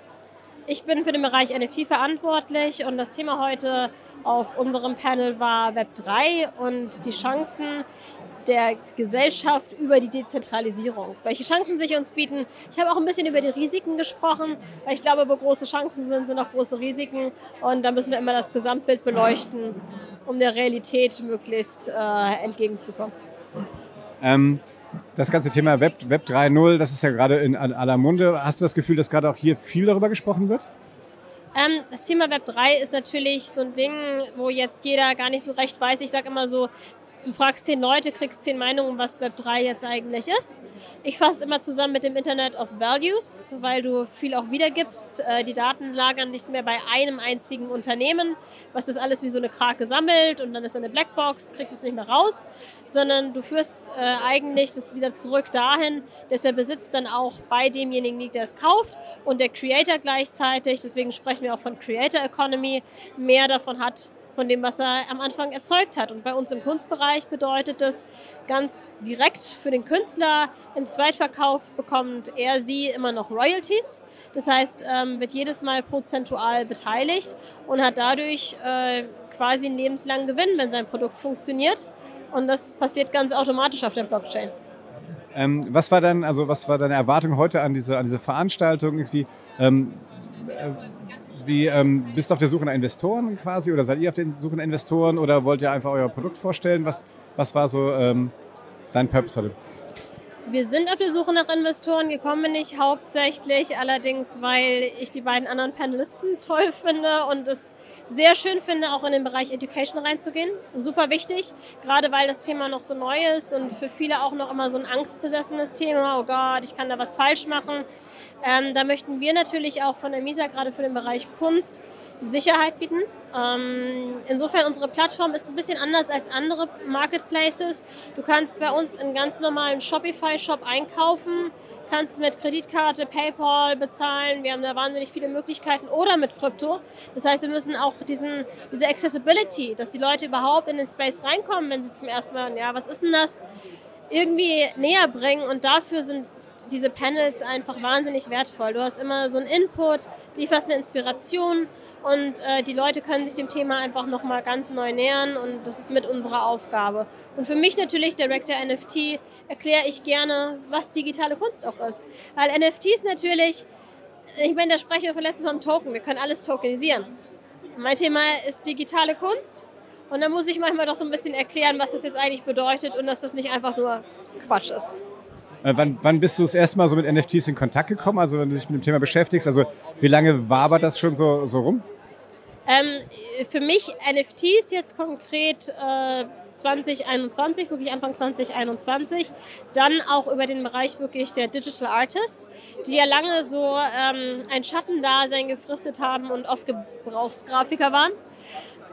Ich bin für den Bereich NFT verantwortlich und das Thema heute auf unserem Panel war Web 3 und die Chancen, der Gesellschaft über die Dezentralisierung. Welche Chancen sich uns bieten. Ich habe auch ein bisschen über die Risiken gesprochen, weil ich glaube, wo große Chancen sind, sind auch große Risiken. Und da müssen wir immer das Gesamtbild beleuchten, um der Realität möglichst äh, entgegenzukommen. Ähm, das ganze Thema Web, Web 3.0, das ist ja gerade in aller Munde. Hast du das Gefühl, dass gerade auch hier viel darüber gesprochen wird? Ähm, das Thema Web 3 ist natürlich so ein Ding, wo jetzt jeder gar nicht so recht weiß. Ich sage immer so, du fragst zehn Leute, kriegst zehn Meinungen, was Web 3 jetzt eigentlich ist. Ich fasse es immer zusammen mit dem Internet of Values, weil du viel auch wiedergibst. Äh, die Daten lagern nicht mehr bei einem einzigen Unternehmen, was das alles wie so eine Krake sammelt und dann ist eine Blackbox, kriegt es nicht mehr raus, sondern du führst äh, eigentlich das wieder zurück dahin, dass der Besitz dann auch bei demjenigen liegt, der es kauft und der Creator gleichzeitig, deswegen sprechen wir auch von Creator Economy, mehr davon hat, von dem, was er am Anfang erzeugt hat. Und bei uns im Kunstbereich bedeutet das ganz direkt für den Künstler, im Zweitverkauf bekommt er sie immer noch Royalties. Das heißt, ähm, wird jedes Mal prozentual beteiligt und hat dadurch äh, quasi einen lebenslangen Gewinn, wenn sein Produkt funktioniert. Und das passiert ganz automatisch auf der Blockchain. Ähm, was war dann, also was war deine Erwartung heute an diese, an diese Veranstaltung? Irgendwie, ähm, äh, wie, ähm, bist du auf der Suche nach Investoren quasi oder seid ihr auf der Suche nach Investoren oder wollt ihr einfach euer Produkt vorstellen? Was, was war so ähm, dein Purpose heute? Wir sind auf der Suche nach Investoren gekommen, nicht hauptsächlich, allerdings, weil ich die beiden anderen Panelisten toll finde und es sehr schön finde, auch in den Bereich Education reinzugehen. Super wichtig, gerade weil das Thema noch so neu ist und für viele auch noch immer so ein angstbesessenes Thema. Oh Gott, ich kann da was falsch machen. Ähm, da möchten wir natürlich auch von der MISA gerade für den Bereich Kunst Sicherheit bieten. Ähm, insofern, unsere Plattform ist ein bisschen anders als andere Marketplaces. Du kannst bei uns einen ganz normalen Shopify-Shop einkaufen, kannst mit Kreditkarte, PayPal bezahlen. Wir haben da wahnsinnig viele Möglichkeiten oder mit Krypto. Das heißt, wir müssen auch diesen, diese Accessibility, dass die Leute überhaupt in den Space reinkommen, wenn sie zum ersten Mal, ja, was ist denn das? irgendwie näher bringen und dafür sind diese Panels einfach wahnsinnig wertvoll. Du hast immer so einen Input, lieferst eine Inspiration und äh, die Leute können sich dem Thema einfach nochmal ganz neu nähern und das ist mit unserer Aufgabe. Und für mich natürlich, Director NFT, erkläre ich gerne, was digitale Kunst auch ist. Weil NFTs natürlich, ich meine, da spreche ich Mal vom Token, wir können alles tokenisieren. Mein Thema ist digitale Kunst und da muss ich manchmal doch so ein bisschen erklären, was das jetzt eigentlich bedeutet und dass das nicht einfach nur Quatsch ist. Äh, wann, wann bist du das erste Mal so mit NFTs in Kontakt gekommen? Also wenn du dich mit dem Thema beschäftigst, also wie lange wabert das schon so, so rum? Ähm, für mich NFTs jetzt konkret äh, 2021, wirklich Anfang 2021, dann auch über den Bereich wirklich der Digital Artist, die ja lange so ähm, ein Schattendasein gefristet haben und oft Gebrauchsgrafiker waren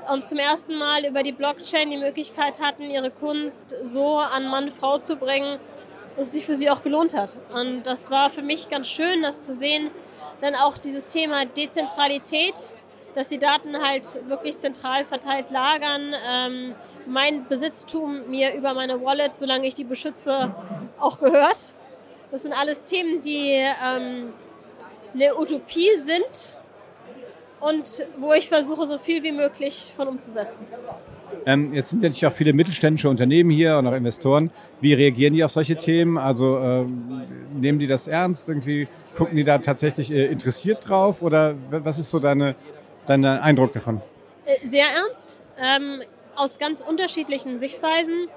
und zum ersten Mal über die Blockchain die Möglichkeit hatten, ihre Kunst so an Mann, Frau zu bringen, dass es sich für sie auch gelohnt hat. Und das war für mich ganz schön, das zu sehen. Dann auch dieses Thema Dezentralität, dass die Daten halt wirklich zentral verteilt lagern. Ähm, mein Besitztum mir über meine Wallet, solange ich die beschütze, auch gehört. Das sind alles Themen, die ähm, eine Utopie sind und wo ich versuche, so viel wie möglich von umzusetzen. Ähm, jetzt sind natürlich auch viele mittelständische Unternehmen hier und auch Investoren. Wie reagieren die auf solche Themen? Also ähm, nehmen die das ernst? Irgendwie gucken die da tatsächlich äh, interessiert drauf? Oder was ist so deine, dein Eindruck davon? Äh, sehr ernst, ähm, aus ganz unterschiedlichen Sichtweisen.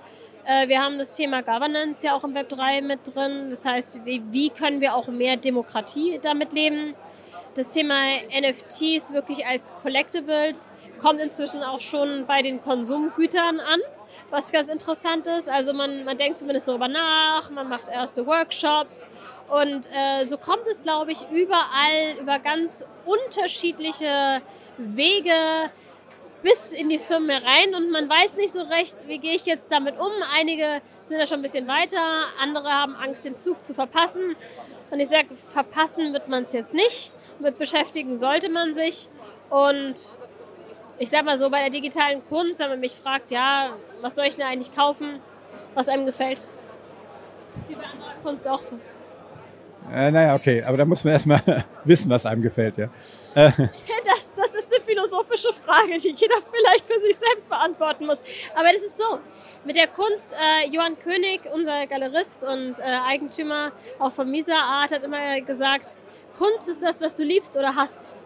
Äh, wir haben das Thema Governance ja auch im Web 3 mit drin. Das heißt, wie können wir auch mehr Demokratie damit leben? Das Thema NFTs wirklich als Collectibles kommt inzwischen auch schon bei den Konsumgütern an, was ganz interessant ist. Also man, man denkt zumindest darüber nach, man macht erste Workshops und äh, so kommt es, glaube ich, überall über ganz unterschiedliche Wege bis in die Firmen herein und man weiß nicht so recht, wie gehe ich jetzt damit um. Einige sind da schon ein bisschen weiter, andere haben Angst, den Zug zu verpassen. Und ich sage, verpassen wird man es jetzt nicht mit beschäftigen sollte man sich. Und ich sag mal so, bei der digitalen Kunst, wenn man mich fragt, ja, was soll ich denn eigentlich kaufen, was einem gefällt. Das ist wie bei anderer Kunst auch so. Äh, naja, okay, aber da muss man erstmal wissen, was einem gefällt, ja. Äh. Das, das ist eine philosophische Frage, die jeder vielleicht für sich selbst beantworten muss. Aber das ist so. Mit der Kunst, äh, Johann König, unser Galerist und äh, Eigentümer auch von Misa Art, hat immer gesagt, Kunst ist das, was du liebst oder hast.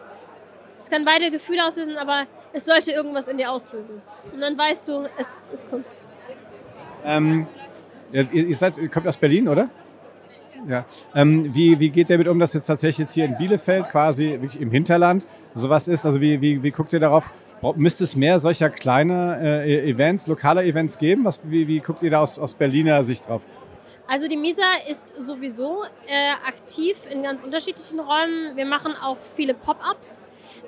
Es kann beide Gefühle auslösen, aber es sollte irgendwas in dir auslösen. Und dann weißt du, es ist Kunst. Ähm, ihr, ihr, seid, ihr kommt aus Berlin, oder? Ja. Ähm, wie, wie geht ihr damit um, dass jetzt tatsächlich jetzt hier in Bielefeld quasi im Hinterland sowas ist? Also wie, wie, wie guckt ihr darauf? Müsste es mehr solcher kleiner äh, Events, lokaler Events geben? Was, wie, wie guckt ihr da aus, aus Berliner Sicht drauf? Also die MISA ist sowieso äh, aktiv in ganz unterschiedlichen Räumen. Wir machen auch viele Pop-ups.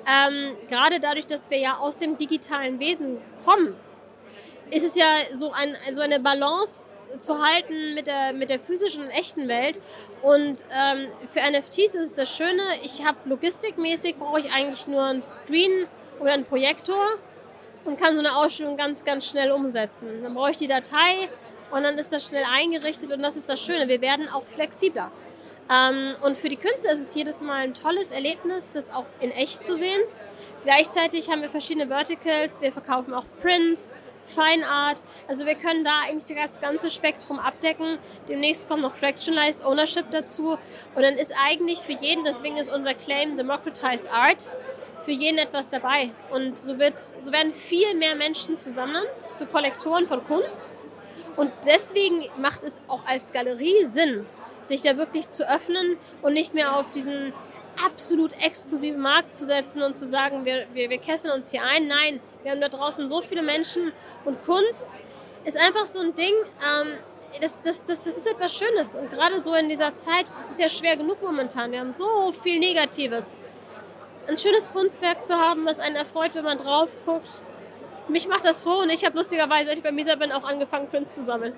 Ähm, gerade dadurch, dass wir ja aus dem digitalen Wesen kommen, ist es ja so, ein, so eine Balance zu halten mit der, mit der physischen und echten Welt. Und ähm, für NFTs ist es das Schöne, ich habe logistikmäßig, brauche ich eigentlich nur einen Screen oder einen Projektor und kann so eine Ausstellung ganz, ganz schnell umsetzen. Dann brauche ich die Datei, und dann ist das schnell eingerichtet und das ist das Schöne. Wir werden auch flexibler. Ähm, und für die Künstler ist es jedes Mal ein tolles Erlebnis, das auch in echt zu sehen. Gleichzeitig haben wir verschiedene Verticals. Wir verkaufen auch Prints, Fine Art. Also wir können da eigentlich das ganze Spektrum abdecken. Demnächst kommt noch Fractionalized Ownership dazu. Und dann ist eigentlich für jeden, deswegen ist unser Claim Democratize Art, für jeden etwas dabei. Und so, wird, so werden viel mehr Menschen zusammen zu Kollektoren von Kunst und deswegen macht es auch als Galerie Sinn, sich da wirklich zu öffnen und nicht mehr auf diesen absolut exklusiven Markt zu setzen und zu sagen, wir, wir, wir kesseln uns hier ein. Nein, wir haben da draußen so viele Menschen und Kunst ist einfach so ein Ding, ähm, das, das, das, das ist etwas Schönes. Und gerade so in dieser Zeit, es ist ja schwer genug momentan, wir haben so viel Negatives. Ein schönes Kunstwerk zu haben, was einen erfreut, wenn man drauf guckt, mich macht das froh und ich habe lustigerweise, als ich bei Misa bin, auch angefangen, Prints zu sammeln.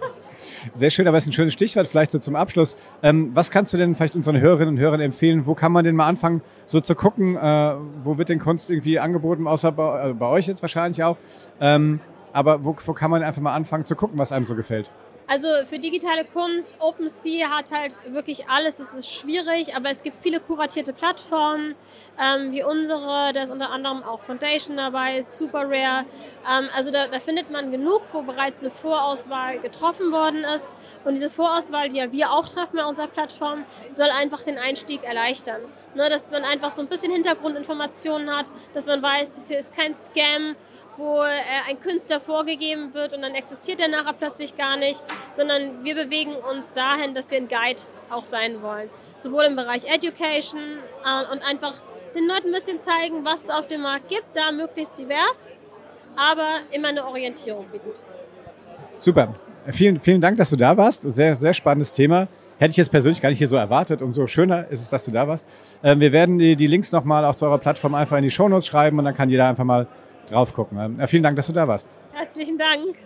Sehr schön, aber es ist ein schönes Stichwort vielleicht so zum Abschluss. Ähm, was kannst du denn vielleicht unseren Hörerinnen und Hörern empfehlen? Wo kann man denn mal anfangen, so zu gucken? Äh, wo wird denn Kunst irgendwie angeboten, außer bei, also bei euch jetzt wahrscheinlich auch? Ähm, aber wo, wo, kann man einfach mal anfangen zu gucken, was einem so gefällt? Also für digitale Kunst, OpenSea hat halt wirklich alles. Es ist schwierig, aber es gibt viele kuratierte Plattformen, ähm, wie unsere. Da ist unter anderem auch Foundation dabei, Super Rare. Ähm, also da, da findet man genug, wo bereits eine Vorauswahl getroffen worden ist. Und diese Vorauswahl, die ja wir auch treffen bei unserer Plattform, soll einfach den Einstieg erleichtern. Ne, dass man einfach so ein bisschen Hintergrundinformationen hat, dass man weiß, das hier ist kein Scam, wo äh, ein Künstler vorgegeben wird und dann existiert er nachher plötzlich gar nicht, sondern wir bewegen uns dahin, dass wir ein Guide auch sein wollen. Sowohl im Bereich Education äh, und einfach den Leuten ein bisschen zeigen, was es auf dem Markt gibt, da möglichst divers, aber immer eine Orientierung bietend. Super. Vielen, vielen Dank, dass du da warst. Sehr, sehr spannendes Thema. Hätte ich jetzt persönlich gar nicht hier so erwartet. Umso schöner ist es, dass du da warst. Ähm, wir werden die, die Links nochmal auch zu eurer Plattform einfach in die Shownotes schreiben und dann kann jeder einfach mal drauf gucken. Ähm, vielen Dank, dass du da warst. Herzlichen Dank.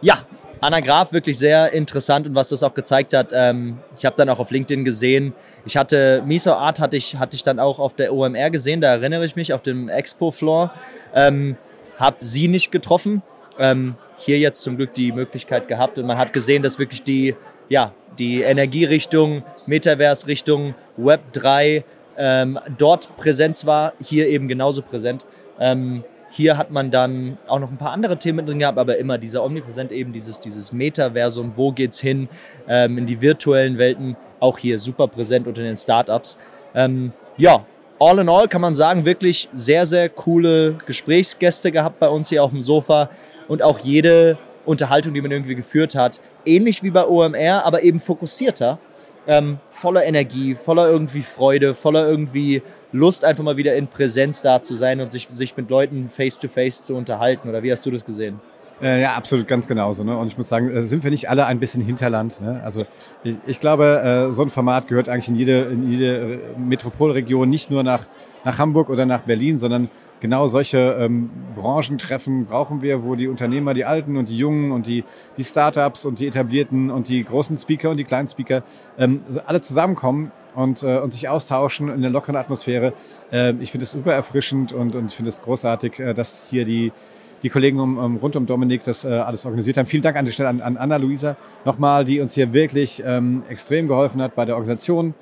Ja, Anna Graf wirklich sehr interessant und was das auch gezeigt hat. Ähm, ich habe dann auch auf LinkedIn gesehen, ich hatte Miso Art hatte ich, hatte ich dann auch auf der OMR gesehen, da erinnere ich mich, auf dem Expo-Floor. Ähm, habe sie nicht getroffen. Ähm, hier jetzt zum Glück die Möglichkeit gehabt und man hat gesehen, dass wirklich die, ja, die Energierichtung, Metaverse-Richtung, Web 3 ähm, dort Präsenz war, hier eben genauso präsent. Ähm, hier hat man dann auch noch ein paar andere Themen drin gehabt, aber immer dieser omnipräsent eben dieses, dieses Metaversum, wo geht's hin ähm, in die virtuellen Welten, auch hier super präsent unter den Startups. Ähm, ja, all in all kann man sagen, wirklich sehr, sehr coole Gesprächsgäste gehabt bei uns hier auf dem Sofa und auch jede Unterhaltung, die man irgendwie geführt hat, ähnlich wie bei OMR, aber eben fokussierter, ähm, voller Energie, voller irgendwie Freude, voller irgendwie Lust, einfach mal wieder in Präsenz da zu sein und sich, sich mit Leuten face-to-face -face zu unterhalten. Oder wie hast du das gesehen? Äh, ja, absolut, ganz genauso. Ne? Und ich muss sagen, äh, sind wir nicht alle ein bisschen Hinterland? Ne? Also ich, ich glaube, äh, so ein Format gehört eigentlich in jede, in jede Metropolregion, nicht nur nach, nach Hamburg oder nach Berlin, sondern genau solche ähm, Branchentreffen brauchen wir, wo die Unternehmer, die Alten und die Jungen und die, die Startups und die Etablierten und die großen Speaker und die kleinen Speaker ähm, alle zusammenkommen und, äh, und sich austauschen in der lockeren Atmosphäre. Äh, ich finde es super erfrischend und, und ich finde es großartig, äh, dass hier die, die Kollegen um, um, rund um Dominik das äh, alles organisiert haben. Vielen Dank an die Stelle an, an Anna-Luisa nochmal, die uns hier wirklich ähm, extrem geholfen hat bei der Organisation.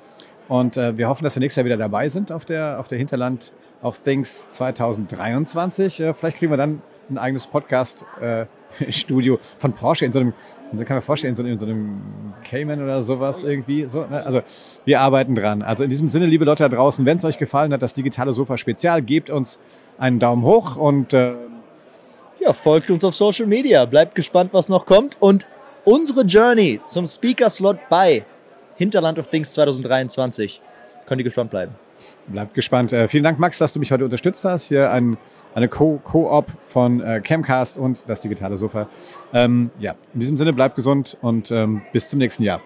Und äh, wir hoffen, dass wir nächstes Jahr wieder dabei sind auf der, auf der Hinterland of Things 2023. Äh, vielleicht kriegen wir dann ein eigenes Podcast-Studio äh, von Porsche in so einem, also kann man vorstellen, in so, in so einem Cayman oder sowas irgendwie. So, ne? Also wir arbeiten dran. Also in diesem Sinne, liebe Leute da draußen, wenn es euch gefallen hat, das digitale Sofa Spezial, gebt uns einen Daumen hoch und äh, ja, folgt uns auf Social Media. Bleibt gespannt, was noch kommt. Und unsere Journey zum Speaker-Slot bei Hinterland of Things 2023. Könnt ihr gespannt bleiben. Bleibt gespannt. Äh, vielen Dank, Max, dass du mich heute unterstützt hast. Hier ein, eine Co-Op Co von äh, Camcast und das digitale Sofa. Ähm, ja, in diesem Sinne bleibt gesund und ähm, bis zum nächsten Jahr.